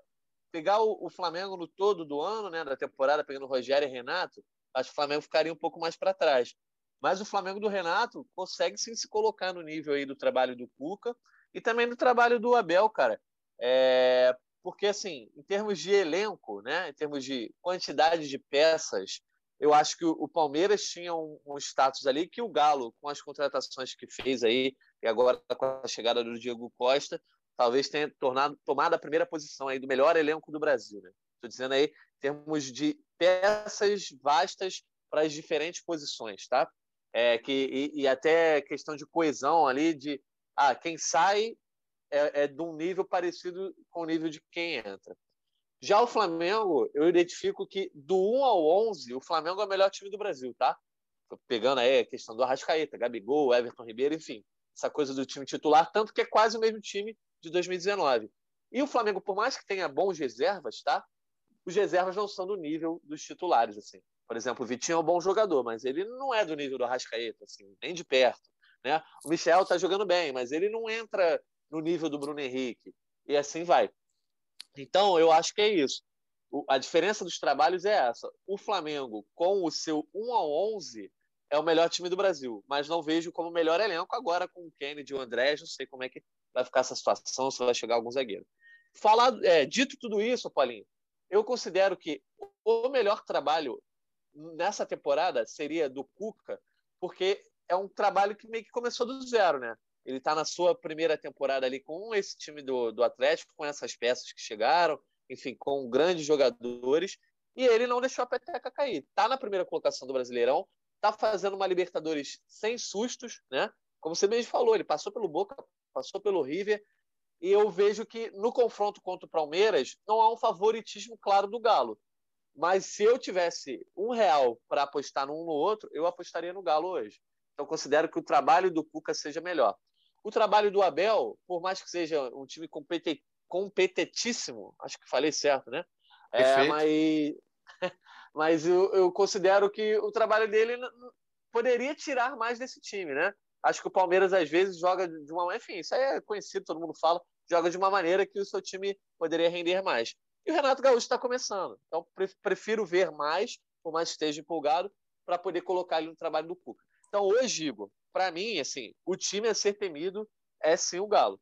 Pegar o, o, Flamengo no todo do ano, né, da temporada, pegando Rogério e Renato, acho que o Flamengo ficaria um pouco mais para trás. Mas o Flamengo do Renato consegue sim se colocar no nível aí do trabalho do Cuca e também do trabalho do Abel, cara. É, porque assim, em termos de elenco, né, em termos de quantidade de peças, eu acho que o Palmeiras tinha um, um, status ali que o Galo, com as contratações que fez aí, e agora com a chegada do Diego Costa, talvez tenha tornado, tomado a primeira posição aí do melhor elenco do Brasil. Né? Estou dizendo aí em termos de peças vastas para as diferentes posições, tá? É, que, e, e até questão de coesão ali, de ah, quem sai é, é de um nível parecido com o nível de quem entra. Já o Flamengo, eu identifico que do 1 ao 11, o Flamengo é o melhor time do Brasil, tá? Pegando aí a questão do Arrascaeta, Gabigol, Everton Ribeiro, enfim, essa coisa do time titular, tanto que é quase o mesmo time de 2019. E o Flamengo, por mais que tenha bons reservas, tá? Os reservas não são do nível dos titulares, assim. Por exemplo, o Vitinho é um bom jogador, mas ele não é do nível do Arrascaeta, assim, nem de perto. Né? O Michel tá jogando bem, mas ele não entra no nível do Bruno Henrique. E assim vai. Então, eu acho que é isso. O, a diferença dos trabalhos é essa. O Flamengo, com o seu 1 a 11, é o melhor time do Brasil, mas não vejo como melhor elenco agora com o Kennedy e o André. Não sei como é que vai ficar essa situação, se vai chegar algum zagueiro. Falado, é, dito tudo isso, Paulinho, eu considero que o melhor trabalho nessa temporada seria do Cuca, porque é um trabalho que meio que começou do zero, né? Ele está na sua primeira temporada ali com esse time do, do Atlético, com essas peças que chegaram, enfim, com grandes jogadores, e ele não deixou a peteca cair. Está na primeira colocação do Brasileirão, está fazendo uma Libertadores sem sustos, né? Como você mesmo falou, ele passou pelo Boca, passou pelo River, e eu vejo que no confronto contra o Palmeiras não há um favoritismo claro do Galo. Mas se eu tivesse um real para apostar num no outro, eu apostaria no Galo hoje. Então considero que o trabalho do Cuca seja melhor. O trabalho do Abel, por mais que seja um time competi competitíssimo, acho que falei certo, né? É, mas [laughs] mas eu, eu, considero que o trabalho dele poderia tirar mais desse time, né? Acho que o Palmeiras às vezes joga de uma, enfim, isso aí é conhecido, todo mundo fala, joga de uma maneira que o seu time poderia render mais. E o Renato Gaúcho está começando, então prefiro ver mais, por mais que esteja empolgado, para poder colocar ele no trabalho do Cuca. Então hoje, Igor, para mim, assim, o time a ser temido é sim o Galo.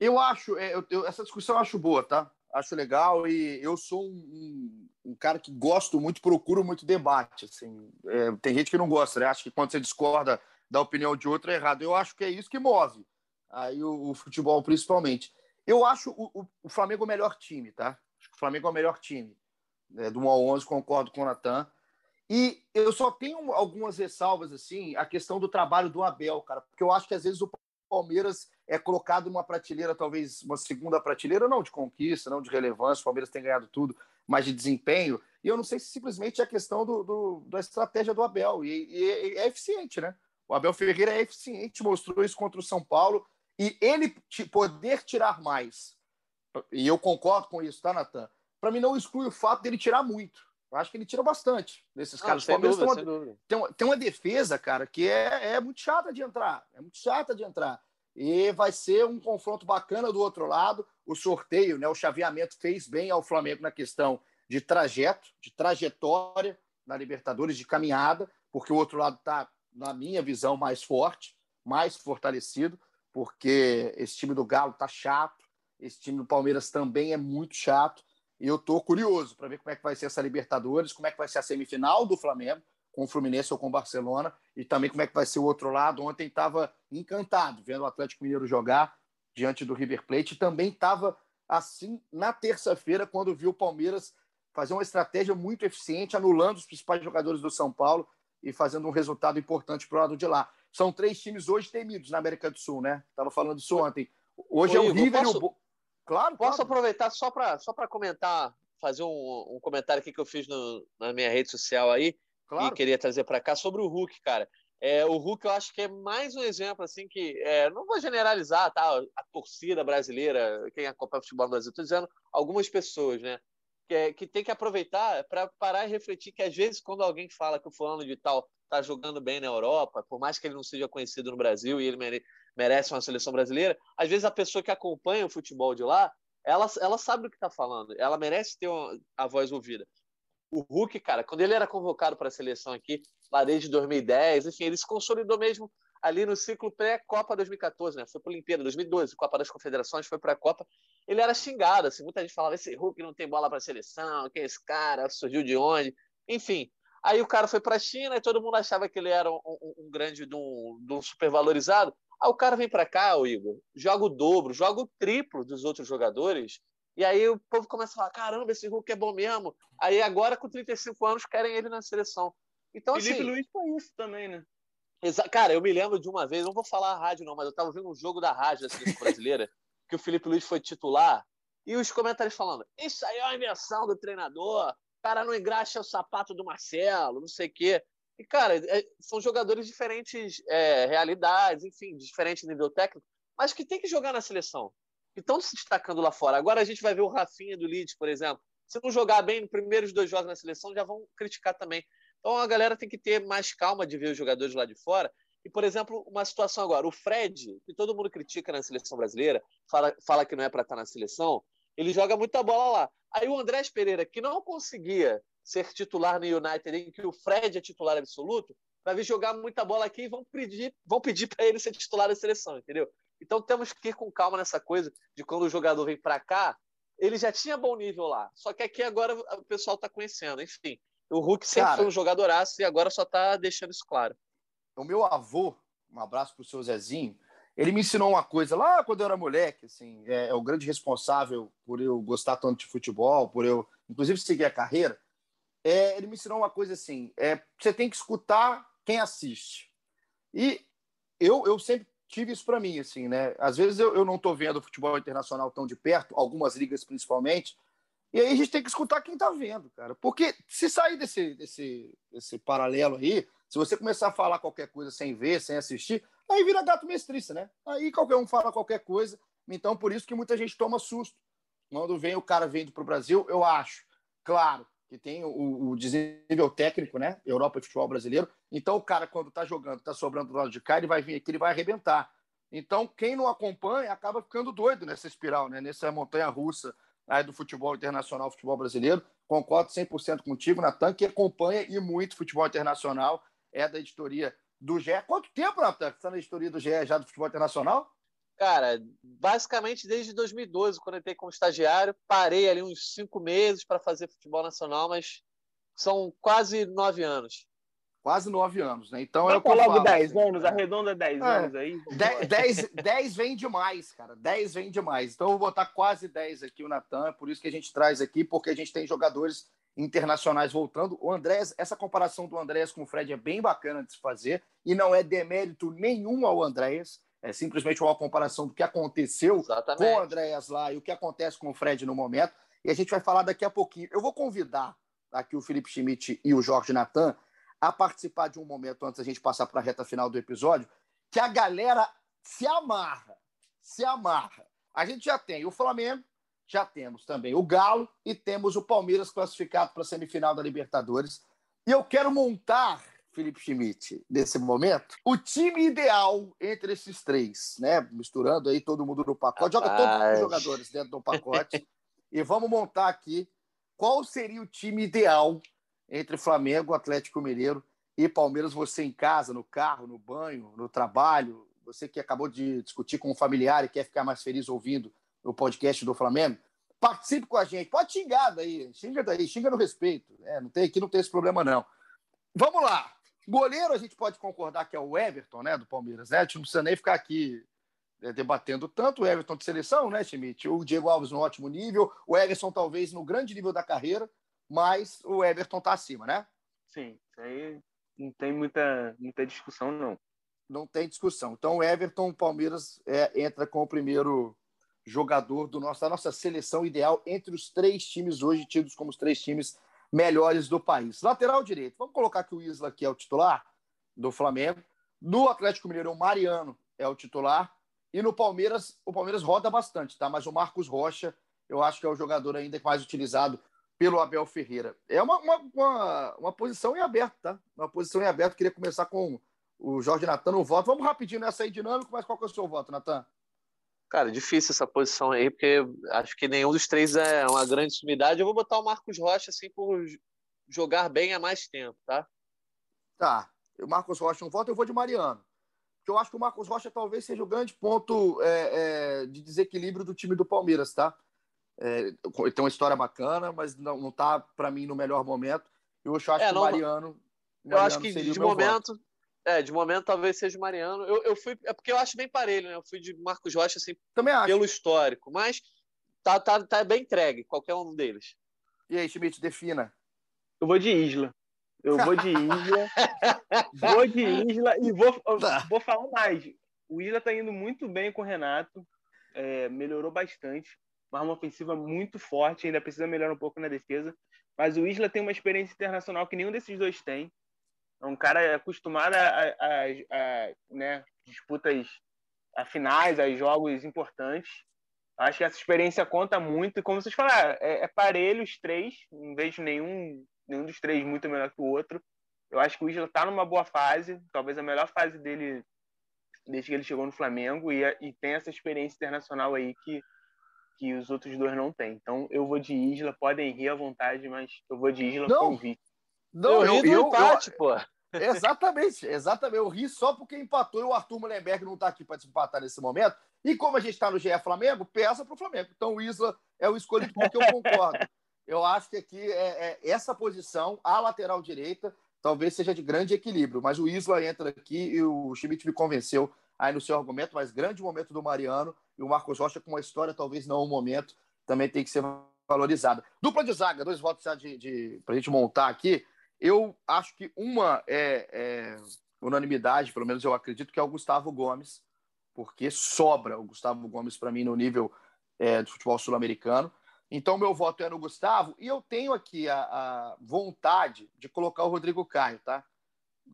Eu acho, é, eu, eu, essa discussão eu acho boa, tá? Acho legal e eu sou um, um, cara que gosto muito, procuro muito debate. Assim, é, tem gente que não gosta, né? Acho que quando você discorda da opinião de outro é errado. Eu acho que é isso que move aí o, o futebol, principalmente. Eu acho o, o, Flamengo o melhor time, tá? Acho que o Flamengo é o melhor time. É, do 1 ao 11, concordo com o Natan. E eu só tenho algumas ressalvas, assim, a questão do trabalho do Abel, cara, porque eu acho que às vezes o Palmeiras é colocado numa prateleira, talvez uma segunda prateleira, não de conquista, não de relevância, o Palmeiras tem ganhado tudo, mas de desempenho. E eu não sei se simplesmente é a questão do, do da estratégia do Abel. E, e, é eficiente, né? O Abel Ferreira é eficiente, mostrou isso contra o São Paulo. E ele poder tirar mais, e eu concordo com isso, tá, Natan? para mim não exclui o fato dele tirar muito. Eu acho que ele tira bastante desses Não, caras. sem dúvida, tem sem uma, dúvida. tem, uma, tem uma defesa, cara, que é, é muito chata de entrar. É muito chata de entrar. E vai ser um confronto bacana do outro lado. O sorteio, né, o chaveamento fez bem ao Flamengo na questão de trajeto, de trajetória na Libertadores, de caminhada, porque o outro lado está, na minha visão, mais forte, mais fortalecido, porque esse time do Galo tá chato, esse time do Palmeiras também é muito chato. E eu tô curioso para ver como é que vai ser essa Libertadores, como é que vai ser a semifinal do Flamengo com o Fluminense ou com o Barcelona e também como é que vai ser o outro lado. Ontem estava encantado vendo o Atlético Mineiro jogar diante do River Plate e também estava assim na terça-feira quando viu o Palmeiras fazer uma estratégia muito eficiente, anulando os principais jogadores do São Paulo e fazendo um resultado importante para o lado de lá. São três times hoje temidos na América do Sul, né? Estava falando isso ontem. Hoje é o River posso- e o. Claro, Posso claro. aproveitar só para só comentar, fazer um, um comentário aqui que eu fiz no- na minha rede social aí Claro. e queria trazer para cá sobre o Hulk, cara. É, o Hulk eu acho que é mais um exemplo assim que é, não vou generalizar, tá? A torcida brasileira, quem acompanha o futebol no Brasil, estou dizendo algumas pessoas, né? Que, é- que tem que aproveitar para parar e refletir que às vezes quando alguém fala que o fulano de tal tá jogando bem na Europa, por mais que ele não seja conhecido no Brasil e ele mere- merece uma seleção brasileira, às vezes a pessoa que acompanha o futebol de lá, ela, ela sabe do que está falando, ela merece ter uma- a voz ouvida. O Hulk, cara, quando ele era convocado para a seleção aqui, lá desde 2010, enfim, ele se consolidou mesmo ali no ciclo pré-Copa 2014, né? Foi para a Olimpíada 2012, Copa das Confederações, foi para a Copa. Ele era xingado, assim, muita gente falava: esse Hulk não tem bola para a seleção, quem é esse cara? Surgiu de onde? Enfim. Aí o cara foi para a China e todo mundo achava que ele era um, um- um grande de um, um supervalorizado. Aí o cara vem para cá, o Igor, joga o dobro, joga o triplo dos outros jogadores. E aí o povo começa a falar: caramba, esse Hulk é bom mesmo. Aí agora, com 35 anos, querem ele na seleção. Então, Felipe assim, Luiz foi isso também, né? Exa- Cara, eu me lembro de uma vez, não vou falar a rádio não, mas eu tava vendo um jogo da rádio da seleção brasileira, [laughs] que o Felipe Luiz foi titular, e os comentários falando: Isso aí é uma invenção do treinador, o cara não engraxa o sapato do Marcelo, não sei o quê. E, cara, é- são jogadores de diferentes é, realidades, enfim, de diferente nível técnico, mas que tem que jogar na seleção, que estão se destacando lá fora. Agora a gente vai ver o Rafinha do Leeds, por exemplo. Se não jogar bem nos primeiros dois jogos na seleção, já vão criticar também. Então a galera tem que ter mais calma de ver os jogadores lá de fora. E, por exemplo, uma situação agora, o Fred, que todo mundo critica na seleção brasileira, fala, fala que não é para estar na seleção, ele joga muita bola lá. Aí o Andrés Pereira, que não conseguia ser titular no United, em que o Fred é titular absoluto, vai vir jogar muita bola aqui e vão pedir, vão pedir para ele ser titular da seleção, entendeu? Então temos que ir com calma nessa coisa de quando o jogador vem para cá, ele já tinha bom nível lá. Só que aqui agora o pessoal está conhecendo, enfim. O Hulk sempre Cara. foi um jogadoraço e agora só está deixando isso claro. o meu avô, um abraço pro seu Zezinho, ele me ensinou uma coisa lá quando eu era moleque, assim, é, é o grande responsável por eu gostar tanto de futebol, por eu, inclusive, seguir a carreira. É, ele me ensinou uma coisa assim: é, você tem que escutar quem assiste. E eu, eu sempre tive isso para mim, assim, né? Às vezes eu, eu não estou vendo o futebol internacional tão de perto, algumas ligas principalmente, e aí a gente tem que escutar quem está vendo, cara. Porque se sair desse, desse, desse paralelo aí, se você começar a falar qualquer coisa sem ver, sem assistir, aí vira gato mestriça, né? Aí qualquer um fala qualquer coisa. Então, por isso que muita gente toma susto. Quando vem o cara vindo para o Brasil, eu acho, claro, que tem o, o desnível técnico, né? Europa e futebol brasileiro. Então, o cara, quando tá jogando, tá sobrando do lado de cá, ele vai vir aqui, ele vai arrebentar. Então, quem não acompanha acaba ficando doido nessa espiral, né? Nessa montanha russa aí do futebol internacional, futebol brasileiro. Concordo 100% contigo, Natan, que acompanha e muito futebol internacional, é da editoria do GE. Quanto tempo, Natan, que está na editoria do GE já do futebol internacional? Cara, basicamente desde 2012, quando eu entrei como estagiário, parei ali uns cinco meses para fazer futebol nacional, mas são quase nove anos. Quase nove anos, né? Então Vai é o que eu logo falo, 10 assim, anos, arredonda 10 É. anos aí. 10, 10 [laughs] vem demais, cara. 10 vem demais. Então eu vou botar quase 10 aqui o Natan, é por isso que a gente traz aqui, porque a gente tem jogadores internacionais voltando. O Andrés, essa comparação do Andrés com o Fred é bem bacana de se fazer e não é demérito nenhum ao Andrés, é simplesmente uma comparação do que aconteceu Exatamente. com o Andréas lá e o que acontece com o Fred no momento. E a gente vai falar daqui a pouquinho. Eu vou convidar aqui o Felipe Schmidt e o Jorge Natan a participar de um momento antes da gente passar para a reta final do episódio, que a galera se amarra, se amarra. A gente já tem o Flamengo já temos também o Galo e temos o Palmeiras classificado para a semifinal da Libertadores. E eu quero montar, Felipe Schmidt, nesse momento, o time ideal entre esses três, né? Misturando aí todo mundo no pacote. Joga todos os Rapaz. jogadores dentro do pacote. e vamos montar aqui qual seria o time ideal entre Flamengo, Atlético Mineiro e Palmeiras. Você em casa, no carro, no banho, no trabalho, você que acabou de discutir com um familiar e quer ficar mais feliz ouvindo o podcast do Flamengo, participe com a gente. Pode xingar daí, xinga daí, xinga no respeito. É, não tem, aqui não tem esse problema, não. Vamos lá. Goleiro, a gente pode concordar que é o Everton, né, do Palmeiras, né? A gente não precisa nem ficar aqui é, debatendo tanto o Everton de seleção, né, Schmidt? O Diego Alves no ótimo nível, o Everson talvez no grande nível da carreira, mas o Everton tá acima, né? Sim, isso aí não tem muita, muita discussão, não. Não tem discussão. Então, o Everton, o Palmeiras é, entra com o primeiro jogador do nosso, da nossa seleção ideal entre os três times hoje tidos como os três times melhores do país. Lateral direito. Vamos colocar que o Isla aqui é o titular do Flamengo. No Atlético Mineiro, o Mariano é o titular. E no Palmeiras, o Palmeiras roda bastante, tá? Mas o Marcos Rocha, eu acho que é o jogador ainda mais utilizado pelo Abel Ferreira. É uma, uma, uma, uma posição em aberto, tá? Uma posição em aberto. Queria começar com o Jorge Natan no voto. Vamos rapidinho nessa aí dinâmico, mas qual que é o seu voto, Natan? Cara, difícil essa posição aí, porque acho que nenhum dos três é uma grande sumidade. Eu vou botar o Marcos Rocha, assim, por jogar bem há mais tempo, tá? Tá. O Marcos Rocha não voto, eu vou de Mariano. Porque eu acho que o Marcos Rocha talvez seja o grande ponto é, é, de desequilíbrio do time do Palmeiras, tá? É, ele tem uma história bacana, mas não, não tá, para mim, no melhor momento. Eu acho É, que não- o Mariano. Eu Mariano acho que de o meu voto. É, de momento talvez seja o Mariano. Eu, eu fui. É porque eu acho bem parelho, né? Eu fui de Marcos Rocha, assim, Também acho. pelo histórico. Mas tá, tá, tá bem entregue, qualquer um deles. E aí, Schmidt, defina. Eu vou de Isla. Eu vou de Isla. [laughs] vou de Isla e vou, Tá. vou falar mais. O Isla tá indo muito bem com o Renato. é, melhorou bastante. Uma arma ofensiva muito forte. Ainda precisa melhorar um pouco na defesa. Mas o Isla tem uma experiência internacional que nenhum desses dois tem. É um cara acostumado a, a- a- né, disputas a finais, a jogos importantes. Acho que essa experiência conta muito. E como vocês falaram, é, é parelho os três. Não vejo nenhum, nenhum dos três muito melhor que o outro. Eu acho que o Isla está numa boa fase, talvez a melhor fase dele desde que ele chegou no Flamengo. E, e tem essa experiência internacional aí que, que os outros dois não têm. Então eu vou de Isla, podem rir à vontade, mas eu vou de Isla Não. com o Vic. Não, eu ri do empate, pô. Exatamente, exatamente. Eu ri só porque empatou e o Arthur Mullenberg não está aqui para desempatar nesse momento. E como a gente está no GE Flamengo, peça para o Flamengo. Então o Isla é o escolhido porque eu concordo. Eu acho que aqui é, é essa posição, a lateral direita, talvez seja de grande equilíbrio. Mas o Isla entra aqui e o Schmidt me convenceu aí no seu argumento, mas grande momento do Mariano e o Marcos Rocha com uma história, talvez não um momento, também tem que ser valorizada. Dupla de zaga, dois votos de, de, para a gente montar aqui. Eu acho que uma é, é, unanimidade, pelo menos eu acredito, que é o Gustavo Gomes, porque sobra o Gustavo Gomes para mim no nível é, do futebol sul-americano. Então, meu voto é no Gustavo, e eu tenho aqui a, a, vontade de colocar o Rodrigo Caio, tá?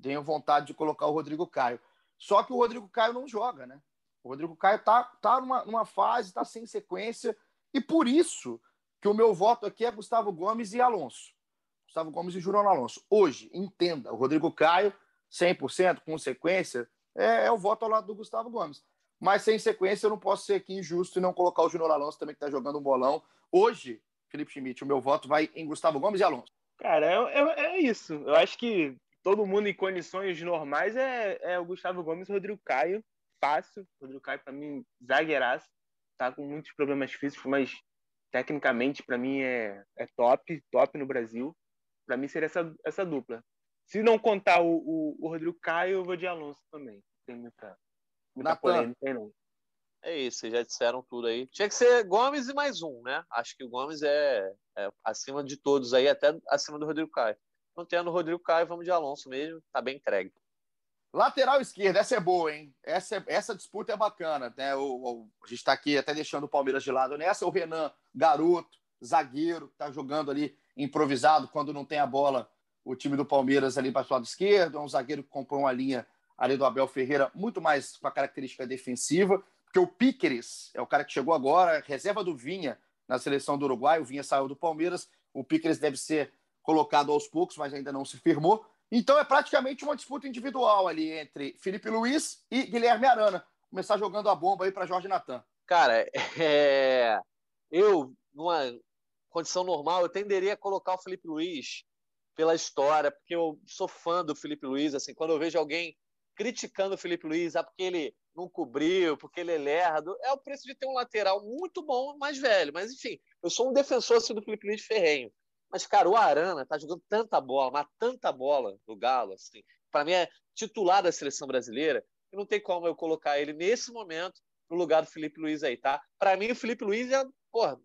Tenho vontade de colocar o Rodrigo Caio. Só que o Rodrigo Caio não joga, né? O Rodrigo Caio tá, tá numa, numa fase, tá sem sequência, e por isso que o meu voto aqui é Gustavo Gomes e Alonso. Gustavo Gomes e Jurão Alonso. Hoje, entenda, o Rodrigo Caio, 100%, com sequência, é, é, o voto ao lado do Gustavo Gomes. Mas sem sequência, eu não posso ser aqui injusto e não colocar o Júnior Alonso também, que está jogando um bolão. Hoje, Felipe Schmidt, o meu voto vai em Gustavo Gomes e Alonso. Cara, é, é, é isso. Eu acho que todo mundo em condições normais é, é o Gustavo Gomes e o Rodrigo Caio. Fácil. O Rodrigo Caio, para mim, zagueiraço. Tá com muitos problemas físicos, mas tecnicamente, para mim, é, é top. Top no Brasil. Para mim, seria essa, essa dupla. Se não contar o, o, o Rodrigo Caio, eu vou de Alonso também. Tem muita, muita polêmica aí, não. É isso, vocês já disseram tudo aí. Tinha que ser Gomes e mais um, né? Acho que o Gomes é, é acima de todos aí, até acima do Rodrigo Caio. Não tendo o Rodrigo Caio, vamos de Alonso mesmo, tá bem entregue. Lateral esquerda, essa é boa, hein? Essa, é, essa disputa é bacana, né? O, o, a gente está aqui até deixando o Palmeiras de lado nessa. O Renan, garoto, zagueiro, tá jogando ali improvisado quando não tem a bola. O time do Palmeiras ali para o lado esquerdo, é um zagueiro que compõe uma linha ali do Abel Ferreira, muito mais com a característica defensiva, porque o Piqueres é o cara que chegou agora, reserva do Vinha, na seleção do Uruguai. O Vinha saiu do Palmeiras. O Piqueres deve ser colocado aos poucos, mas ainda não se firmou. Então é praticamente uma disputa individual ali entre Felipe Luiz e Guilherme Arana. Começar jogando a bomba aí para Jorge Natan. Cara, é... eu, numa condição normal, eu tenderia a colocar o Felipe Luiz pela história, porque eu sou fã do Felipe Luiz. Assim, quando eu vejo alguém criticando o Felipe Luiz, ah, porque ele não cobriu, porque ele é lerdo, é o preço de ter um lateral muito bom, mais velho. Mas, enfim, eu sou um defensor assim, do Felipe Luiz ferrenho. Mas, cara, o Arana tá jogando tanta bola, mas tanta bola no Galo, assim. Para mim é titular da seleção brasileira. E não tem como eu colocar ele nesse momento no lugar do Felipe Luiz aí, tá? Para mim, o Felipe Luiz é, porra,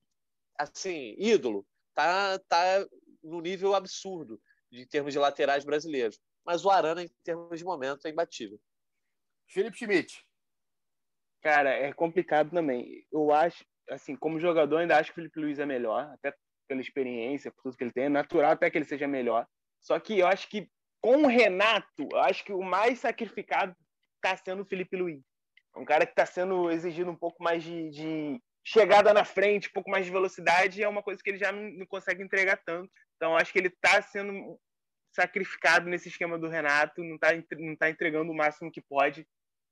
assim, ídolo. Tá, tá no nível absurdo em termos de laterais brasileiros. Mas o Arana, em termos de momento, é imbatível. Felipe Schmidt. Cara, é complicado também. Eu acho, assim, como jogador, ainda acho que o Felipe Luiz é melhor, até pela experiência, por tudo que ele tem. É natural até que ele seja melhor. Só que eu acho que com o Renato, eu acho que o mais sacrificado está sendo o Felipe Luiz. É um cara que está sendo exigido um pouco mais de, de, chegada na frente, um pouco mais de velocidade, é uma coisa que ele já não, consegue entregar tanto. Então, acho que ele está sendo sacrificado nesse esquema do Renato, não está não tá entregando o máximo que pode.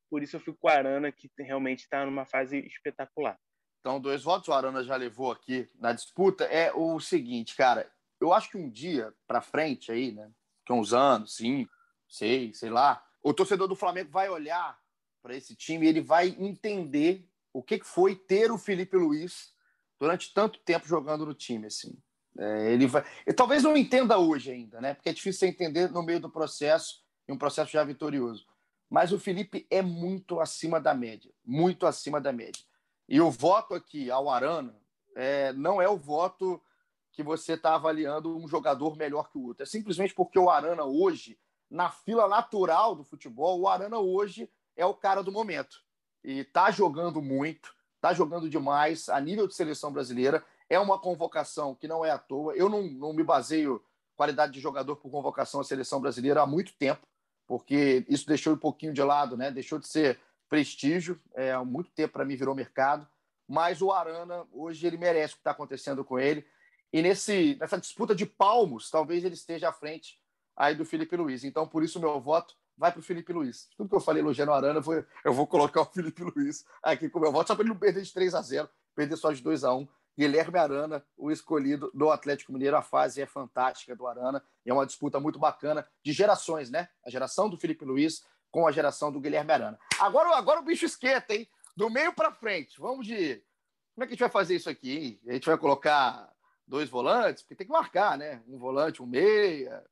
Por isso eu fico com o Arana, que realmente está numa fase espetacular. Então, dois votos o Arana já levou aqui na disputa. É o seguinte, cara, eu acho que um dia para frente aí, né, que uns anos, cinco, seis, sei lá, o torcedor do Flamengo vai olhar para esse time e ele vai entender o que foi ter o Felipe Luiz durante tanto tempo jogando no time, assim. É, ele vai, talvez não entenda hoje ainda, né? Porque é difícil você entender no meio do processo e um processo já vitorioso. Mas o Felipe é muito acima da média, muito acima da média. E o voto aqui ao Arana é, não é o voto que você está avaliando um jogador melhor que o outro. É simplesmente porque o Arana hoje, na fila natural do futebol, o Arana hoje é o cara do momento. E está jogando muito, está jogando demais a nível de seleção brasileira. É uma convocação que não é à toa. Eu não, não me baseio qualidade de jogador por convocação à seleção brasileira há muito tempo, porque isso deixou um pouquinho de lado, né? Deixou de ser prestígio, é, há muito tempo para mim virou mercado, mas o Arana, hoje, ele merece o que está acontecendo com ele. E nesse, nessa disputa de palmos, talvez ele esteja à frente aí do Felipe Luiz. Então, por isso, meu voto vai para o Felipe Luiz. Tudo que eu falei elogiando o Arana, foi, eu vou colocar o Felipe Luiz aqui com o meu voto, só para ele não perder de 3 a 0 perder só de 2 a 1 Guilherme Arana, o escolhido do Atlético Mineiro. A fase é fantástica do Arana e é uma disputa muito bacana de gerações, né? A geração do Felipe Luiz com a geração do Guilherme Arana. Agora, agora o bicho esquenta, hein? Do meio para frente. Vamos de. Como é que a gente vai fazer isso aqui? Hein? A gente vai colocar dois volantes, porque tem que marcar, né? Um volante, um meia,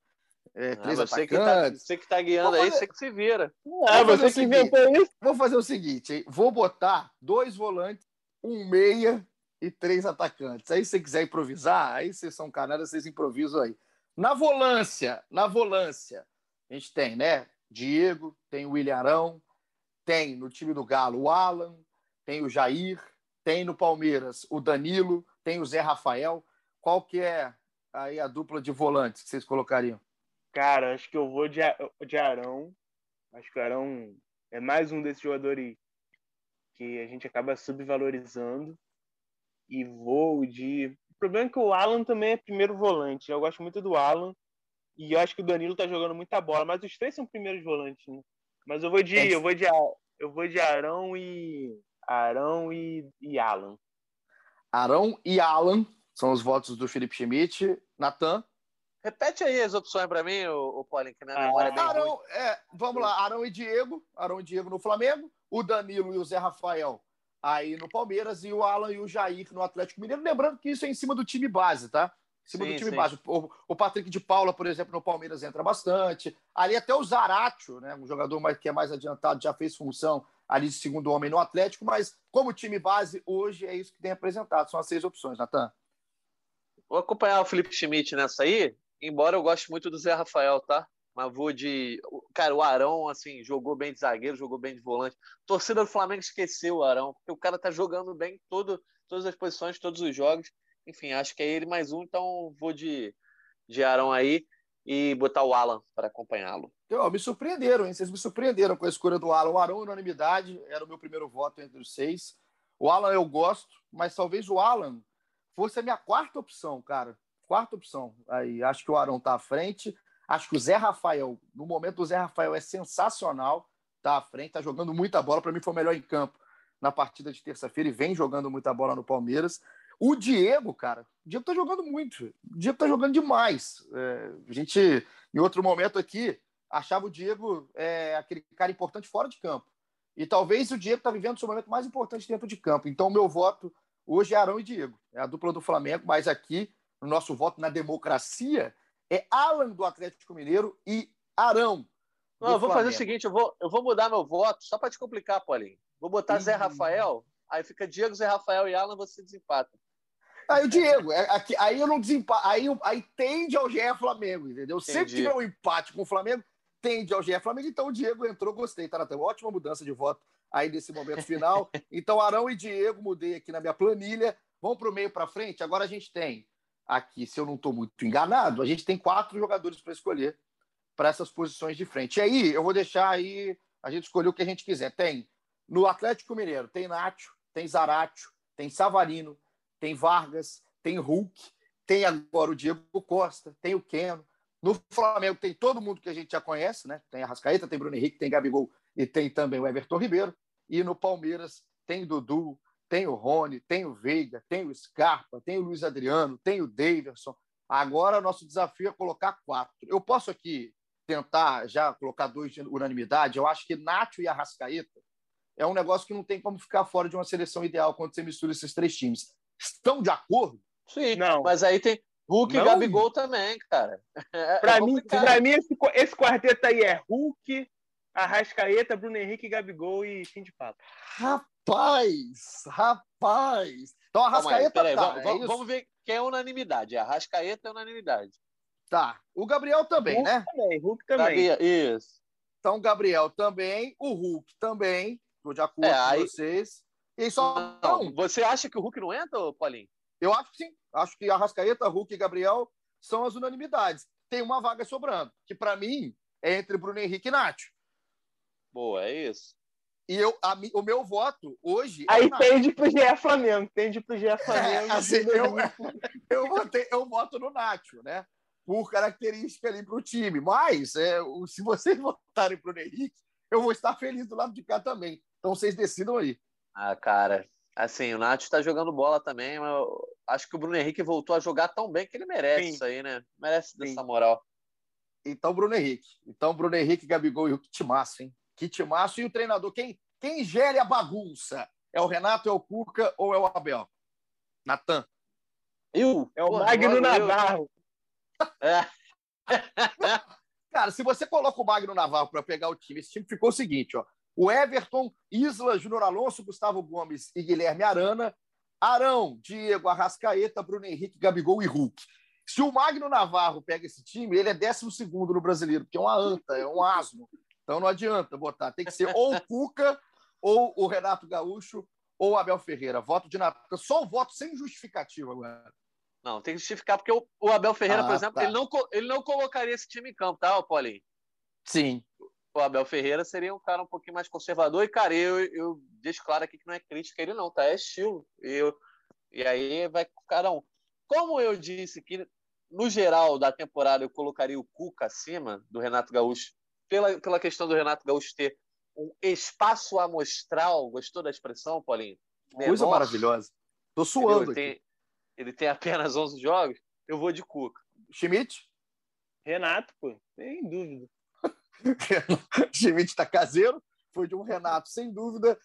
é, três ah, você Que tá, você que tá guiando fazer... aí, você que se vira. Ah, você que inventou isso. Vou fazer o seguinte, hein? vou botar dois volantes, um meia e três atacantes. Aí se você quiser improvisar, aí vocês são canadas, vocês improvisam aí. Na volância, na volância, a gente tem, né? Diego, tem o William Arão, tem no time do Galo o Alan, tem o Jair, tem no Palmeiras o Danilo, tem o Zé Rafael. Qual que é aí a dupla de volantes que vocês colocariam? Cara, acho que eu vou de, de Arão. Acho que o Arão é mais um desses jogadores que a gente acaba subvalorizando. E vou de. O problema é que o Alan também é primeiro volante. Eu gosto muito do Alan. E eu acho que o Danilo tá jogando muita bola, mas os três são primeiros volantes, né? Mas eu vou de, eu vou de, eu vou de Arão e Arão e, e Alan. Arão e Alan são os votos do Felipe Schmidt. Natan? Repete aí as opções para mim, o, o Paulinho, que minha memória é bem Arão. É, vamos lá, Arão e Diego. Arão e Diego no Flamengo. O Danilo e o Zé Rafael aí no Palmeiras. E o Alan e o Jair no Atlético Mineiro. Lembrando que isso é em cima do time base, tá? Em cima sim, do time sim. base. O, o, Patrick de Paula, por exemplo, no Palmeiras entra bastante. Ali até o Zaratio, né? Um jogador mais, que é mais adiantado, já fez função ali de segundo homem no Atlético. Mas como time base, hoje é isso que tem apresentado. São as seis opções, Natan. Vou acompanhar o Felipe Schmidt nessa aí embora eu goste muito do Zé Rafael, tá? Mas vou de. Cara, o Arão, assim, jogou bem de zagueiro, jogou bem de volante. torcida do Flamengo esqueceu o Arão, porque o cara tá jogando bem todo, todas as posições, todos os jogos. Enfim, acho que é ele mais um, então vou de, de Arão aí e botar o Alan para acompanhá-lo. Me surpreenderam, hein? Vocês me surpreenderam com a escolha do Alan. O Arão, unanimidade, era o meu primeiro voto entre os seis. O Alan eu gosto, mas talvez o Alan fosse a minha quarta opção, cara. Quarta opção. Aí acho que o Arão tá à frente. Acho que o Zé Rafael, no momento o Zé Rafael é sensacional, tá à frente, tá jogando muita bola. Para mim foi o melhor em campo na partida de terça-feira e vem jogando muita bola no Palmeiras. O Diego, cara, o Diego tá jogando muito. O Diego tá jogando demais. É, a gente, em outro momento aqui, achava o Diego é, aquele cara importante fora de campo. E talvez o Diego tá vivendo o seu momento mais importante dentro de campo. Então, o meu voto hoje é Arão e Diego. É a dupla do Flamengo, mas aqui, no nosso voto na democracia, é Alan do Atlético Mineiro e Arão. Não, eu vou fazer o seguinte: eu vou, eu vou mudar meu voto, só para te complicar, Paulinho. Vou botar Ih. Zé Rafael, aí fica Diego, Zé Rafael e Alan, você desempata. Aí o Diego, é, aqui, aí eu não desempato, aí, aí tende ao GE Flamengo, entendeu? Entendi. Sempre tiver um empate com o Flamengo, tende ao GE Flamengo, então o Diego entrou, gostei, tá na ótima mudança de voto aí nesse momento final. [laughs] então Arão e Diego mudei aqui na minha planilha. Vamos para o meio para frente. Agora a gente tem aqui, se eu não estou muito enganado, a gente tem quatro jogadores para escolher para essas posições de frente. E aí, eu vou deixar aí a gente escolher o que a gente quiser. Tem no Atlético Mineiro, tem Nacho, tem Zaratio, tem Savarino, tem Vargas, tem Hulk, tem agora o Diego Costa, tem o Keno. No Flamengo tem todo mundo que a gente já conhece, né? Tem a Rascaeta, tem Bruno Henrique, tem Gabigol e tem também o Everton Ribeiro. E no Palmeiras tem Dudu, tem o Rony, tem o Veiga, tem o Scarpa, tem o Luiz Adriano, tem o Daverson. Agora, nosso desafio é colocar quatro. Eu posso aqui tentar já colocar dois de unanimidade. Eu acho que Nacho e Arrascaeta é um negócio que não tem como ficar fora de uma seleção ideal quando você mistura esses três times. Estão de acordo? Sim, não. mas aí tem Hulk não. e Gabigol também, cara. [laughs] É, para é mim, pra mim esse, esse quarteto aí é Hulk, Arrascaeta, Bruno Henrique, Gabigol e fim de papo. Rapaz, rapaz. Então, Arrascaeta aí, tá. Vamos, é vamos, ver quem é unanimidade. Arrascaeta é unanimidade. Tá. O Gabriel também, Hulk né? Também, Hulk também. Isso. Então, Gabriel também, o Hulk também. Estou de acordo é, com aí... vocês. E só não, Você acha que o Hulk não entra, Paulinho? Eu acho que sim. Acho que Arrascaeta, Hulk e Gabriel são as unanimidades. Tem uma vaga sobrando, que para mim é entre Bruno Henrique e Nacho. Boa, é isso. E eu, a, o meu voto hoje. É Aí é tende pro GE Flamengo, tende pro GE Flamengo. É, assim, eu, [laughs] eu, votei, eu voto no Nacho, né? Por característica ali pro time. Mas, é, se vocês [laughs] votarem pro Henrique, eu vou estar feliz do lado de cá também. Então vocês decidam aí. Ah, cara, assim, o Nacho está jogando bola também, mas acho que o Bruno Henrique voltou a jogar tão bem que ele merece Sim. isso aí, né? Merece Sim. dessa moral. Então, Bruno Henrique. Então, Bruno Henrique, Gabigol e o Timaço, hein? Que timaço. E o treinador, quem, quem gere a bagunça? É o Renato, é o Cuca ou é o Abel? Natan. Eu? É o Magno Navarro. É. [laughs] Cara, se você coloca o Magno Navarro para pegar o time, esse time ficou o seguinte, ó. O Everton, Isla, Júnior Alonso, Gustavo Gomes e Guilherme Arana, Arão, Diego, Arrascaeta, Bruno Henrique, Gabigol e Hulk. Se o Magno Navarro pega esse time, ele é 12 segundo no brasileiro, porque é uma anta, é um asno. Então não adianta botar. Tem que ser ou o Cuca, ou o Renato Gaúcho, ou o Abel Ferreira. Voto de Natan. Só o voto sem justificativa agora. Não, tem que justificar, porque o, o Abel Ferreira, ah, por exemplo, tá. ele, não, ele não colocaria esse time em campo, tá, Paulinho? Sim. O Abel Ferreira seria um cara um pouquinho mais conservador, e, cara, eu, eu deixo claro aqui que não é crítica ele não, tá? É estilo. Eu, e aí vai com cada um. Como eu disse que, no geral da temporada, eu colocaria o Cuca acima do Renato Gaúcho pela, pela questão do Renato Gaúcho ter um espaço amostral, gostou da expressão, Paulinho? Menor, Coisa maravilhosa. Tô suando. Ele tem, ele tem apenas 11 jogos, eu vou de Cuca. Schmidt? Renato, pô, sem dúvida. [laughs] Schmidt tá caseiro, foi de um Renato, sem dúvida.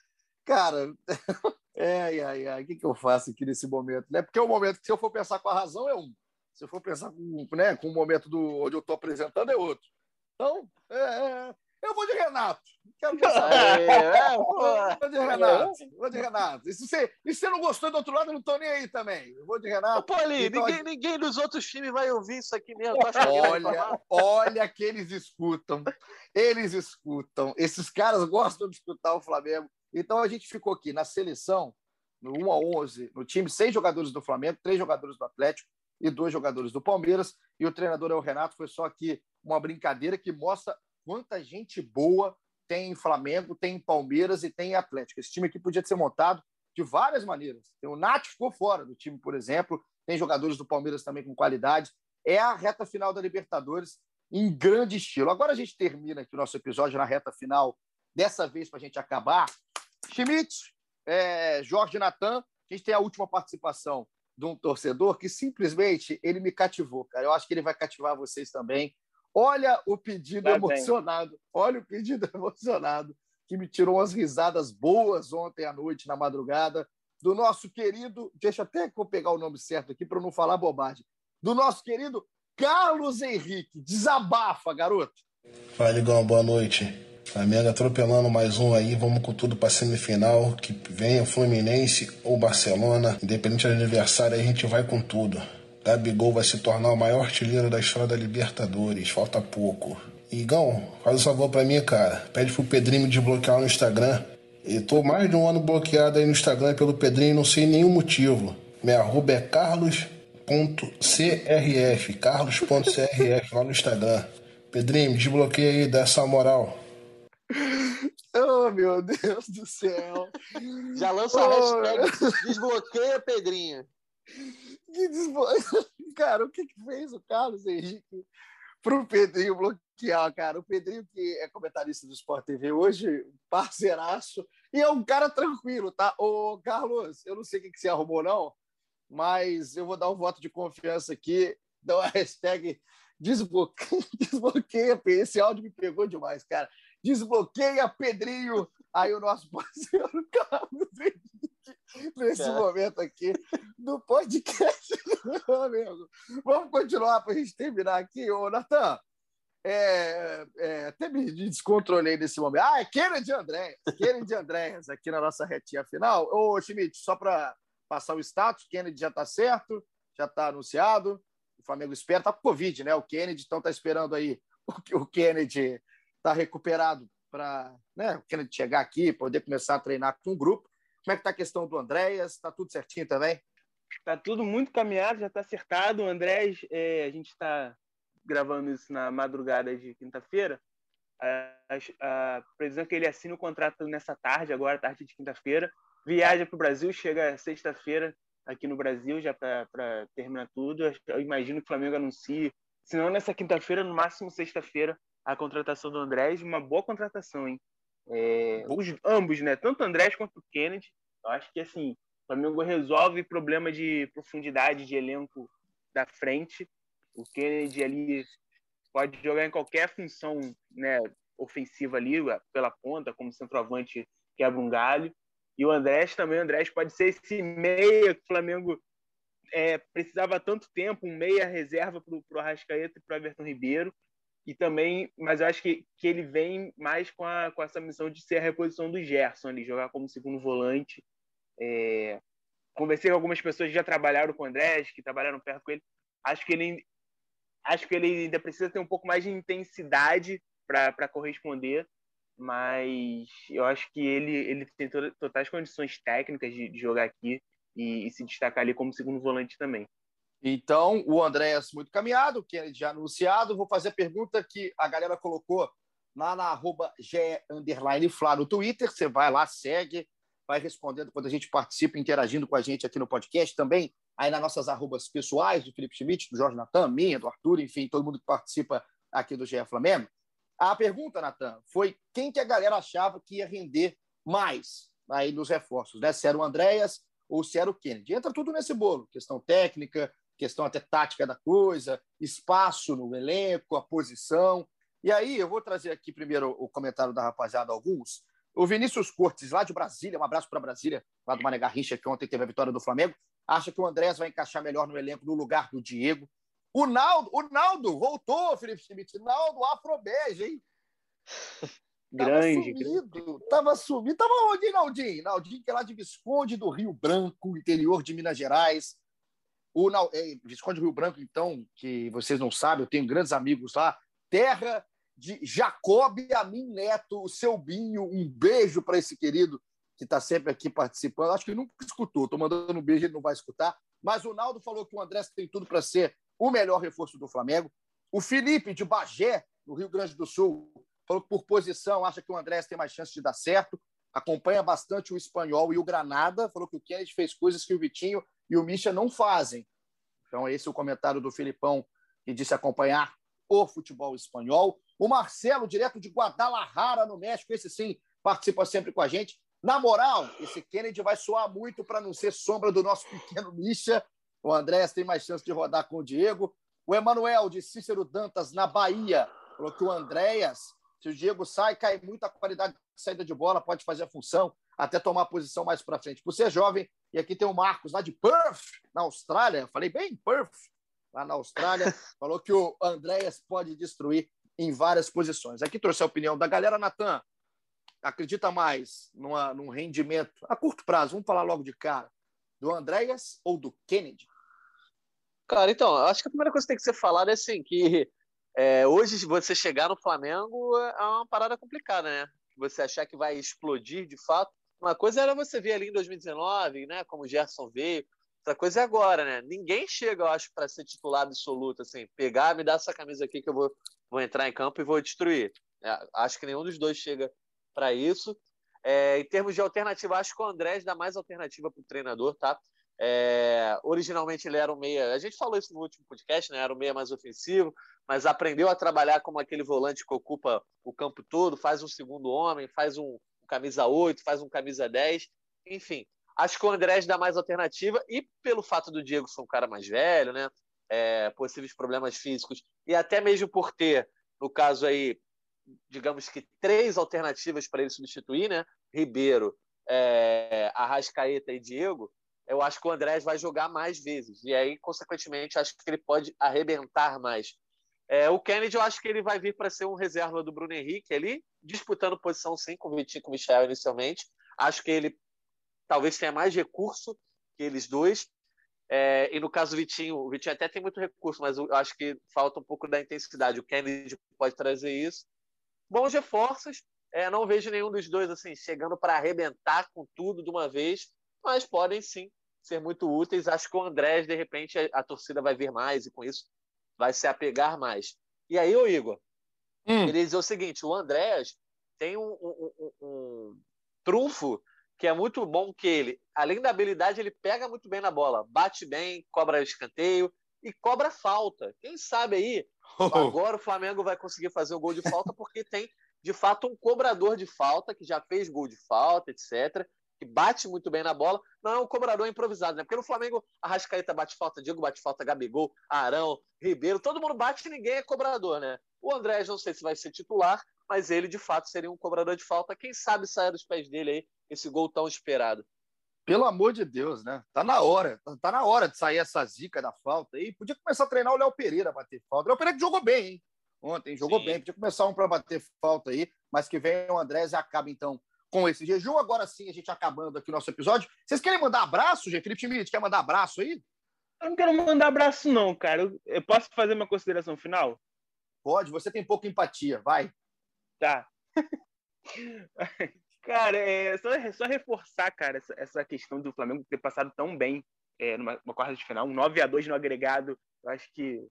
Cara, [laughs] ai, ai, ai, o que, que eu faço aqui nesse momento? Né? Porque é o momento que, se eu for pensar com a razão, é um. Se eu for pensar com, né, com o momento do, onde eu estou apresentando, é outro. Então, é, é, eu vou de Renato. Quero. [laughs] É, é, vou de Renato. Vou de Renato. E se você, e se você não gostou do outro lado, eu não estou nem aí também. Eu vou de Renato. Ô, então, ninguém, ninguém dos outros times vai ouvir isso aqui mesmo. Olha, olha que eles escutam. Eles escutam. Esses caras gostam de escutar o Flamengo. Então a gente ficou aqui na seleção, no 1 a 11, no time, seis jogadores do Flamengo, três jogadores do Atlético e dois jogadores do Palmeiras. E o treinador é o Renato. Foi só aqui uma brincadeira que mostra quanta gente boa tem em Flamengo, tem em Palmeiras e tem em Atlético. Esse time aqui podia ser montado de várias maneiras. O Nath ficou fora do time, por exemplo. Tem jogadores do Palmeiras também com qualidade. É a reta final da Libertadores em grande estilo. Agora a gente termina aqui o nosso episódio na reta final, dessa vez para a gente acabar. Schmidt, é, Jorge Natan, a gente tem a última participação de um torcedor que simplesmente ele me cativou, cara. Eu acho que ele vai cativar vocês também. Olha o pedido Tá emocionado, olha o pedido [laughs] emocionado que me tirou umas risadas boas ontem à noite, na madrugada, do nosso querido, deixa até eu pegar o nome certo aqui para não falar bobagem, do nosso querido Carlos Henrique. Desabafa, garoto. Fala, Igão, boa noite. Flamengo atropelando mais um aí, vamos com tudo pra semifinal. Que venha Fluminense ou Barcelona, independente do adversário, aí a gente vai com tudo. Gabigol vai se tornar o maior artilheiro da história da Libertadores, falta pouco. Igão, faz um favor pra mim, cara. Pede pro Pedrinho me desbloquear no Instagram. Eu tô mais de um ano bloqueado aí no Instagram pelo Pedrinho, não sei nenhum motivo. Minha arroba é carlos.crf, carlos.crf lá no Instagram. Pedrinho, me desbloqueia aí, dá essa moral. [laughs] Oh, meu Deus do céu. Já lança a Oh. hashtag desbloqueia Pedrinho. Que desbo... [laughs] Cara, o que, que fez o Carlos Henrique pro Pedrinho bloquear, cara? O Pedrinho, que é comentarista do Sport TV hoje, parceiraço, e é um cara tranquilo, tá? Ô, Carlos, eu não sei o que, que você arrumou, não, mas eu vou dar um voto de confiança aqui, dá uma hashtag [laughs] desbloqueia, desbloqueia. Esse áudio me pegou demais, cara. Desbloqueia Pedrinho. Aí o nosso [laughs] parceiro Carlos Henrique, [laughs] nesse momento aqui do podcast [laughs] do Flamengo. Vamos continuar para a gente terminar aqui, ô Natan. É, é, até me descontrolei nesse momento. Ah, é Kennedy Andréas. Kennedy Andréas aqui na nossa retinha final. Ô, Schmidt, só para passar o status, Kennedy já está certo, já está anunciado. O Flamengo espera, está com Covid, né? O Kennedy, então está esperando aí o, o Kennedy está recuperado para né, o Kennedy chegar aqui, poder começar a treinar com o grupo. Como é que está a questão do Andréas? Está tudo certinho também? Tá tudo muito caminhado, já tá acertado. O Andrés, é, a gente está gravando isso na madrugada de quinta-feira. A, a, a previsão é que ele assine o contrato nessa tarde, agora, tarde de quinta-feira. Viaja para o Brasil, chega sexta-feira aqui no Brasil, já para terminar tudo. Eu imagino que o Flamengo anuncie, se não nessa quinta-feira, no máximo sexta-feira, a contratação do Andrés. Uma boa contratação, hein? É, os, ambos, né? Tanto Andrés quanto Kennedy. Eu acho que, assim, o Flamengo resolve problema de profundidade de elenco da frente. O Kennedy ali pode jogar em qualquer função né, ofensiva ali, pela ponta, como centroavante quebra um galho. E o Andrés também, o Andrés pode ser esse meia que o Flamengo é, precisava tanto tempo, um meia reserva para o Arrascaeta e para o Everton Ribeiro. E também, mas eu acho que, que ele vem mais com, a, com essa missão de ser a reposição do Gerson, ali, jogar como segundo volante. É, conversei com algumas pessoas que já trabalharam com o Andrés, que trabalharam perto com ele. Acho que ele, acho que ele ainda precisa ter um pouco mais de intensidade para corresponder, mas eu acho que ele, ele tem to- totais condições técnicas de, de jogar aqui e, e se destacar ali como segundo volante também. Então, o Andréas muito caminhado, o Kennedy já anunciado. Vou fazer a pergunta que a galera colocou lá na arroba underline no Twitter. Você vai lá, segue, vai respondendo quando a gente participa, interagindo com a gente aqui no podcast. Também aí nas nossas arrobas pessoais, do Felipe Schmidt, do Jorge Natan, minha, do Arthur, enfim, todo mundo que participa aqui do GE Flamengo. A pergunta, Natan, foi quem que a galera achava que ia render mais aí nos reforços, né? Se era o Andréas ou se era o Kennedy. Entra tudo nesse bolo, questão técnica, questão até tática da coisa, espaço no elenco, a posição. E aí, eu vou trazer aqui primeiro o comentário da rapaziada, alguns. O Vinícius Cortes, lá de Brasília, um abraço para Brasília, lá do Mané Garrincha, que ontem teve a vitória do Flamengo, acha que o Andrés vai encaixar melhor no elenco no lugar do Diego. O Naldo, o Naldo voltou, Felipe Schmidt. Naldo Afrobege, hein? Grande, Tava sumido, tava sumido. Tava onde, Naldinho? Naldinho, que é lá de Visconde do Rio Branco, interior de Minas Gerais. O Nal... é, Visconde Rio Branco, então, que vocês não sabem, eu tenho grandes amigos lá. Terra de Jacob Amin Neto, o seu Binho. Um beijo para esse querido que está sempre aqui participando. Acho que nunca escutou. Estou mandando um beijo, ele não vai escutar. Mas o Naldo falou que o Andrés tem tudo para ser o melhor reforço do Flamengo. O Felipe, de Bagé, no Rio Grande do Sul, falou que por posição acha que o Andrés tem mais chance de dar certo. acompanha bastante o espanhol e o Granada. Falou que o Kennedy fez coisas que o Vitinho e o Misha não fazem. Então, esse é o comentário do Filipão, que disse acompanhar o futebol espanhol. O Marcelo, direto de Guadalajara, no México, esse sim participa sempre com a gente. Na moral, esse Kennedy vai soar muito para não ser sombra do nosso [laughs] pequeno Misha. O Andrés tem mais chance de rodar com o Diego. O Emanuel, de Cícero Dantas, na Bahia, falou que o Andréas, se o Diego sai, cai muito a qualidade de saída de bola, pode fazer a função, até tomar a posição mais para frente. Por ser jovem, e aqui tem o Marcos, lá de Perth, na Austrália. Eu falei bem, Perth, lá na Austrália. [laughs] falou que o Andréas pode destruir em várias posições. Aqui trouxe a opinião da galera, Natan. Acredita mais numa, num rendimento a curto prazo, vamos falar logo de cara, do Andréas ou do Kennedy? Cara, então, acho que a primeira coisa que tem que ser falada é assim, que é, hoje você chegar no Flamengo é uma parada complicada, né? Você achar que vai explodir de fato. Uma coisa era você ver ali em 2019, né? Como o Gerson veio. Outra coisa é agora, né? Ninguém chega, eu acho, para ser titular absoluto, assim, pegar, me dar essa camisa aqui que eu vou, vou entrar em campo e vou destruir. É, acho que nenhum dos dois chega para isso. É, em termos de alternativa, acho que o Andrés dá mais alternativa para o treinador, tá? É, originalmente ele era um meia, a gente falou isso no último podcast, né? Era um meia mais ofensivo, mas aprendeu a trabalhar como aquele volante que ocupa o campo todo, faz um segundo homem, faz um, camisa 8, faz um camisa 10, enfim. Acho que o Andrés dá mais alternativa e pelo fato do Diego ser um cara mais velho, né? É, possíveis problemas físicos e até mesmo por ter, no caso aí, digamos que três alternativas para ele substituir, né? Ribeiro, é, Arrascaeta e Diego eu acho que o Andrés vai jogar mais vezes. E aí, consequentemente, acho que ele pode arrebentar mais. É, o Kennedy, eu acho que ele vai vir para ser um reserva do Bruno Henrique ali, disputando posição sim com o Vitinho com o Michel inicialmente. Acho que ele talvez tenha mais recurso que eles dois. É, e no caso do Vitinho, o Vitinho até tem muito recurso, mas eu acho que falta um pouco da intensidade. O Kennedy pode trazer isso. Bons reforços. É, não vejo nenhum dos dois assim chegando para arrebentar com tudo de uma vez mas podem sim ser muito úteis. Acho que o Andrés, de repente, a, a torcida vai ver mais e com isso vai se apegar mais. E aí, o Igor, hum. ele diz o seguinte: o Andrés tem um, um, um, um trunfo que é muito bom que ele, além da habilidade, ele pega muito bem na bola, bate bem, cobra escanteio e cobra falta. Quem sabe aí, oh. [laughs] agora o Flamengo vai conseguir fazer o gol de falta porque tem, de fato, um cobrador de falta que já fez gol de falta, etc que bate muito bem na bola, não é um cobrador improvisado, né? Porque no Flamengo, a Rascaeta bate falta, Diego bate falta, Gabigol, Arão, Ribeiro, todo mundo bate e ninguém é cobrador, né? O André, não sei se vai ser titular, mas ele de fato seria um cobrador de falta. Quem sabe sair dos pés dele aí esse gol tão esperado. Pelo amor de Deus, né? Tá na hora, tá na hora de sair essa zica da falta aí. Podia começar a treinar o Léo Pereira a bater falta. O Léo Pereira que jogou bem, hein? Ontem jogou Sim. bem. Podia começar um para bater falta aí, mas que vem o André e acaba então com esse jejum. Agora sim, a gente acabando aqui o nosso episódio. Vocês querem mandar abraço, gente? Felipe Schmidt, quer mandar abraço aí? Eu não quero mandar abraço, não, cara. Eu posso fazer uma consideração final? Pode, você tem pouca empatia, vai. Tá. [laughs] cara, é só, só reforçar, cara, essa, essa, questão do Flamengo ter passado tão bem é, numa, numa quarta de final, um 9 a 2 no agregado. Eu acho que.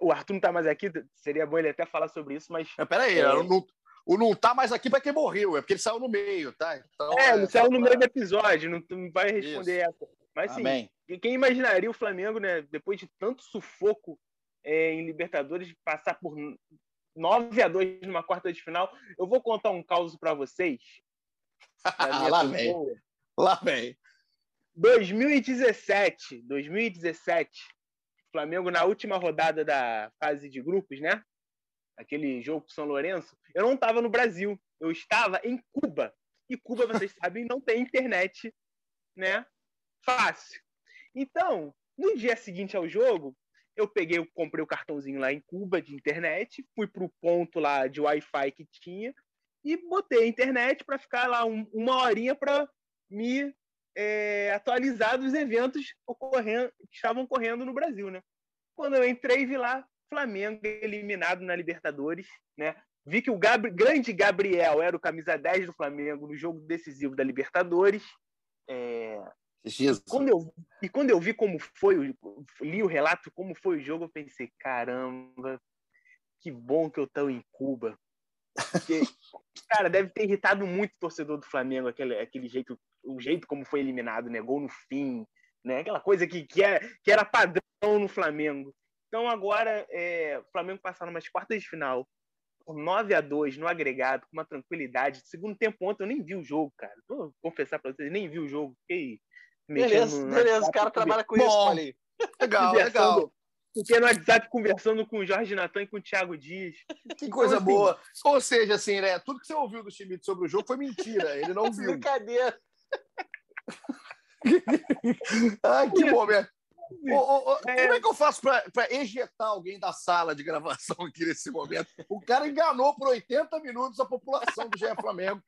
O, Arthur não tá mais aqui, seria bom ele até falar sobre isso, mas. Peraí, é... eu não, o não tá mais aqui para quem morreu, é porque ele saiu no meio, tá? Então, é, ele é, saiu no meio do episódio, não, não vai responder Isso. essa. Mas sim, quem imaginaria o Flamengo, né, depois de tanto sufoco é, em Libertadores, passar por 9 a 2 numa quarta de final? Eu vou contar um caos para vocês. [laughs] Lá vem. Lá vem. 2017, 2017, Flamengo na última rodada da fase de grupos, né? Aquele jogo com São Lourenço, eu não estava no Brasil, eu estava em Cuba. E Cuba, vocês [laughs] sabem, não tem internet, né? Fácil. Então, no dia seguinte ao jogo, eu peguei, eu comprei o cartãozinho lá em Cuba de internet, fui pro ponto lá de Wi-Fi que tinha e botei a internet para ficar lá um, uma horinha para me é, atualizar dos eventos ocorrendo, que estavam ocorrendo no Brasil, né? Quando eu entrei, vi lá Flamengo eliminado na Libertadores, né? Vi que o Gabri... grande Gabriel era o camisa 10 do Flamengo no jogo decisivo da Libertadores. É... Quando eu... E quando eu vi como foi, li o relato, como foi o jogo, eu pensei, caramba, que bom que eu estou em Cuba. Porque, [laughs] cara, deve ter irritado muito o torcedor do Flamengo, aquele, aquele jeito, o jeito como foi eliminado, né? Gol no fim, né? Aquela coisa que, que, é, que era padrão no Flamengo. Então agora é, o Flamengo passar numas quartas de final, por 9 a 2 no agregado, com uma tranquilidade. Segundo tempo ontem eu nem vi o jogo, cara. Vou confessar pra vocês, nem vi o jogo. Fiquei Beleza, no beleza, o cara trabalha com Bom, isso, Paulinho. Legal, legal. Fiquei no WhatsApp conversando com o Jorge Natan e com o Thiago Dias. Que coisa assim, boa. Ou seja, assim, né? Tudo que você ouviu do Schmidt sobre o jogo foi mentira. Ele não [laughs] viu. Brincadeira. Ai, [laughs] que momento. Ô, Como é que eu faço para ejetar alguém da sala de gravação aqui nesse momento? O cara enganou por 80 minutos a população do GE Flamengo.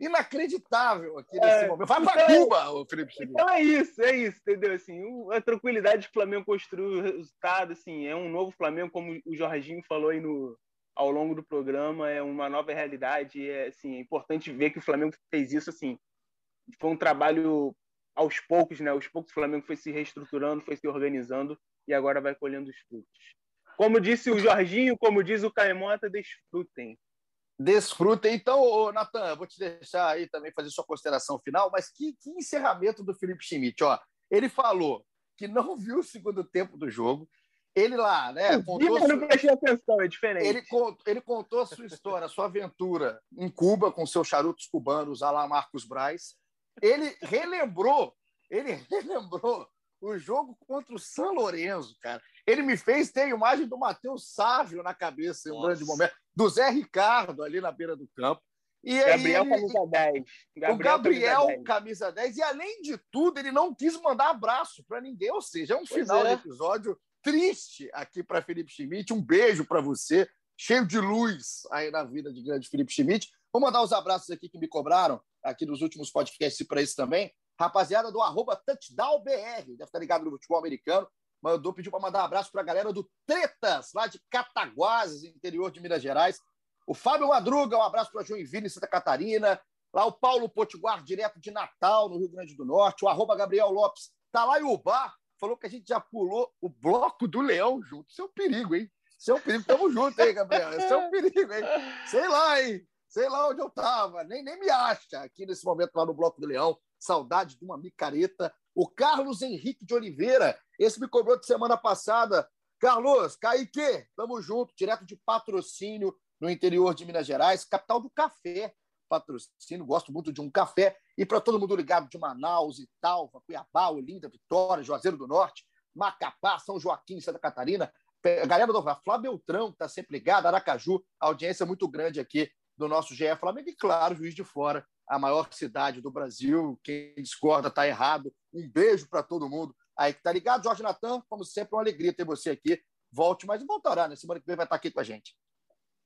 Inacreditável aqui nesse É, momento. Vai para então- Cuba, ô Felipe Schmidt. Então é isso, é isso, entendeu? Assim, o- a tranquilidade que o Flamengo construiu, o resultado, assim, é um novo Flamengo, como o Jorginho falou aí no, ao longo do programa, é uma nova realidade. É, assim, é importante ver que o Flamengo fez isso, assim, foi um trabalho aos poucos, né? Aos poucos o Flamengo foi se reestruturando, foi se organizando e agora vai colhendo os frutos. Como disse o Jorginho, como diz o Caemota, desfrutem. Desfrutem. Então, Natan, eu vou te deixar aí também fazer sua consideração final, mas que, que encerramento do Felipe Schmidt. Ó, ele falou que não [laughs] viu o segundo tempo do jogo. Ele lá, né? Eu Contou mas não prestei atenção, é diferente. ele, contou, ele contou a sua história, a sua aventura em Cuba com seus charutos cubanos, a lá Marcos Braz. Ele relembrou, ele [laughs] relembrou o jogo contra o São Lourenço, cara. Ele me fez ter a imagem do Matheus Sávio na cabeça em um Nossa. grande momento, do Zé Ricardo ali na beira do campo. E Gabriel ele- camisa 10. o Gabriel, camisa 10. camisa 10. E além de tudo, ele não quis mandar abraço para ninguém. Ou seja, é um Pois final é. de episódio triste aqui para Felipe Schmidt. Um beijo para você, cheio de luz aí na vida de grande Felipe Schmidt. Vou mandar os abraços aqui que me cobraram aqui nos últimos podcasts para isso também. Rapaziada do arroba TouchdownBR, deve estar ligado no futebol americano. Mandou, pediu para mandar um abraço para a galera do Tretas, lá de Cataguases, interior de Minas Gerais. O Fábio Madruga, um abraço para Joinville, Santa Catarina. Lá o Paulo Potiguar, direto de Natal, no Rio Grande do Norte. O arroba Gabriel Lopes tá lá em Ubá. Falou que a gente já pulou o bloco do Leão junto. Isso é um perigo, hein? Isso é um perigo. Tamo junto, hein, Gabriel? Isso é um perigo, hein? Sei lá, hein? Sei lá onde eu tava. Nem, nem me acha aqui nesse momento lá no Bloco do Leão. Saudade de uma micareta. O Carlos Henrique de Oliveira. Esse me cobrou de semana passada. Carlos, Kaique, tamo junto. Direto de patrocínio no interior de Minas Gerais, capital do café. Patrocínio, gosto muito de um café. E para todo mundo ligado de Manaus, Italva, Cuiabá, Olinda, Vitória, Juazeiro do Norte, Macapá, São Joaquim, Santa Catarina, a galera do Flá Beltrão, que está sempre ligada, Aracaju, audiência muito grande aqui do nosso GE Flamengo, e claro, Juiz de Fora, a maior cidade do Brasil. Quem discorda está errado. Um beijo para todo mundo aí que está ligado. Jorge Natan, como sempre, uma alegria ter você aqui. Volte, mas voltará, né? Semana que vem vai estar aqui com a gente.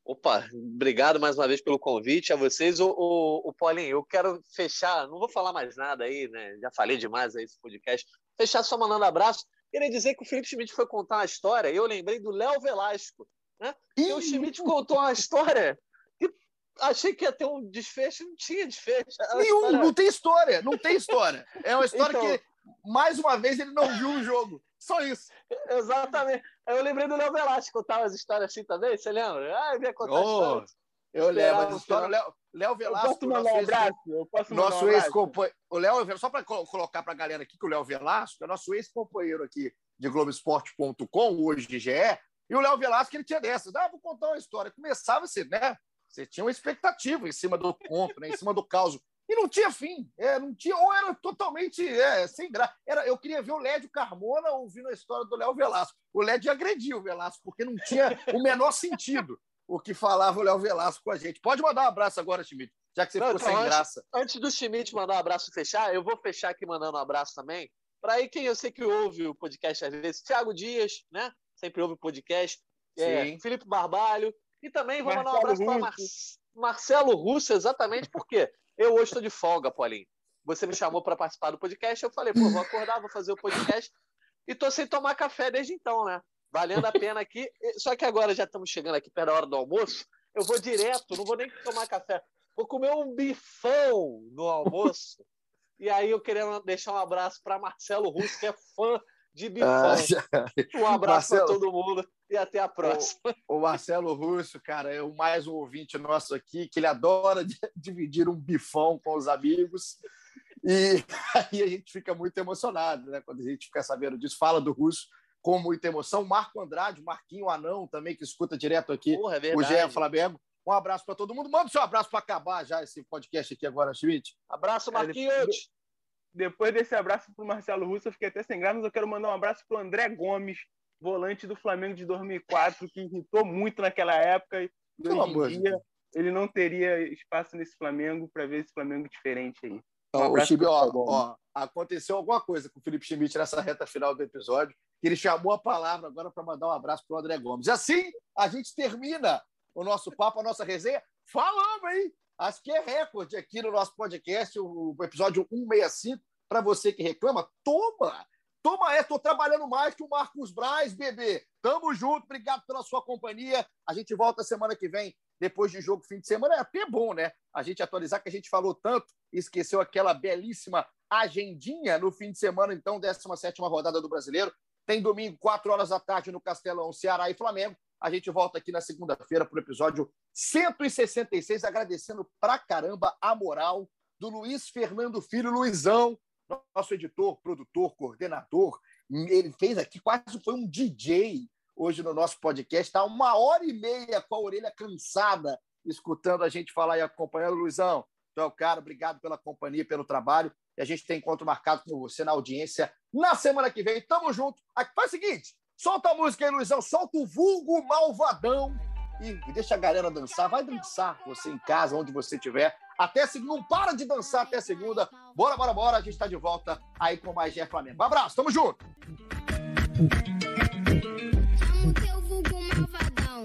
Opa, obrigado mais uma vez pelo convite a vocês. O, o, o Paulinho, eu quero fechar, não vou falar mais nada aí, né? Já falei demais aí esse podcast. Fechar só mandando abraço. Queria dizer que o Felipe Schmidt foi contar uma história e eu lembrei do Léo Velasco, né? E o Schmidt contou uma história achei que ia ter um desfecho, não tinha desfecho. Nenhum, história- não tem história, não tem história. É uma história Então- que, mais uma vez, ele não viu o jogo. Só isso. Exatamente. Eu lembrei do Léo Velasco contar umas histórias assim também, você lembra? Ah, eu ia contar Oh. Eu lembro as histórias. Léo, Eu Velasco, posso mandar nosso um ex- abraço? Eu posso mandar nosso um abraço? ex-companheiro. O Léo, só para colocar para a galera aqui que o Léo Velasco é nosso ex-companheiro aqui de Globoesporte.com, hoje de GE. E o Léo Velasco, ele tinha dessas. Ah, vou contar uma história. Começava assim, né? Você tinha uma expectativa em cima do conto, né? em cima do caos. E não tinha fim. É, não tinha, ou era totalmente é, sem graça. Era, eu queria ver o Lédio Carmona ouvindo a história do Léo Velasco. O Lédio agrediu o Velasco, porque não tinha o menor sentido o que falava o Léo Velasco com a gente. Pode mandar um abraço agora, Schmidt, já que você Não, ficou então, sem antes- graça. Antes do Schmidt mandar um abraço e fechar, eu vou fechar aqui mandando um abraço também. Para aí quem eu sei que ouve o podcast às vezes, Thiago Dias, né? Sempre ouve o podcast. É. Felipe Barbalho. E também vou mandar um abraço para Russo. Marcelo Russo, exatamente porque eu hoje estou de folga, Paulinho. Você me chamou para participar do podcast, eu falei, pô, vou acordar, vou fazer o podcast. E tô sem tomar café desde então, né? Valendo a pena aqui. Só que agora já estamos chegando aqui perto da hora do almoço. Eu vou direto, não vou nem tomar café. Vou comer um bifão no almoço. E aí eu queria deixar um abraço para Marcelo Russo, que é fã de bifão. Ah, [laughs] Um abraço para todo mundo e até a próxima. O Marcelo Russo, cara, é o mais um ouvinte nosso aqui, que ele adora di- dividir um bifão com os amigos. E [laughs] aí a gente fica muito emocionado, né? Quando a gente fica sabendo disso, fala do Russo com muita emoção. Marco Andrade, Marquinho Anão, também, que escuta direto aqui Porra, é o. GE Flamengo. Um abraço para todo mundo. Manda o seu abraço para acabar já esse podcast aqui agora, Schmidt. Abraço, Marquinhos. Depois desse abraço pro Marcelo Russo, eu fiquei até sem graça, mas eu quero mandar um abraço pro André Gomes, volante do Flamengo de 2004, que irritou muito naquela época. E Pelo hoje amor dia, ele não teria espaço nesse Flamengo para ver esse Flamengo diferente aí. Um Ó, o pro ó, ó, aconteceu alguma coisa com o Felipe Schmidt nessa reta final do episódio, que ele chamou a palavra agora para mandar um abraço para o André Gomes. E assim a gente termina o nosso papo, a nossa resenha. Falamos, hein? Acho que é recorde aqui no nosso podcast, o episódio 165. Para você que reclama, toma! Toma essa, estou trabalhando mais que o Marcos Braz, bebê. Tamo junto, obrigado pela sua companhia. A gente volta semana que vem, depois de jogo, fim de semana. É até bom, né? A gente atualizar que a gente falou tanto esqueceu aquela belíssima agendinha no fim de semana, então, 17 rodada do Brasileiro. Tem domingo, 4 horas da tarde, no Castelão, Ceará e Flamengo. A gente volta aqui na segunda-feira para o episódio 166, agradecendo pra caramba a moral do Luiz Fernando Filho, Luizão, nosso editor, produtor, coordenador. Ele fez aqui, quase foi um DJ hoje no nosso podcast. Está uma hora e meia com a orelha cansada, escutando a gente falar e acompanhando. Luizão, tu é o cara, obrigado pela companhia, pelo trabalho. E a gente tem encontro marcado com você na audiência na semana que vem. Tamo junto. Aqui, faz o seguinte: solta a música aí, Luizão, solta o vulgo malvadão e deixa a galera dançar. Vai dançar você em casa, onde você estiver. Até segunda, não para de dançar até segunda. Bora, bora, bora. A gente está de volta aí com mais GE Flamengo. Um abraço, tamo junto. Chama o teu vulgo malvadão,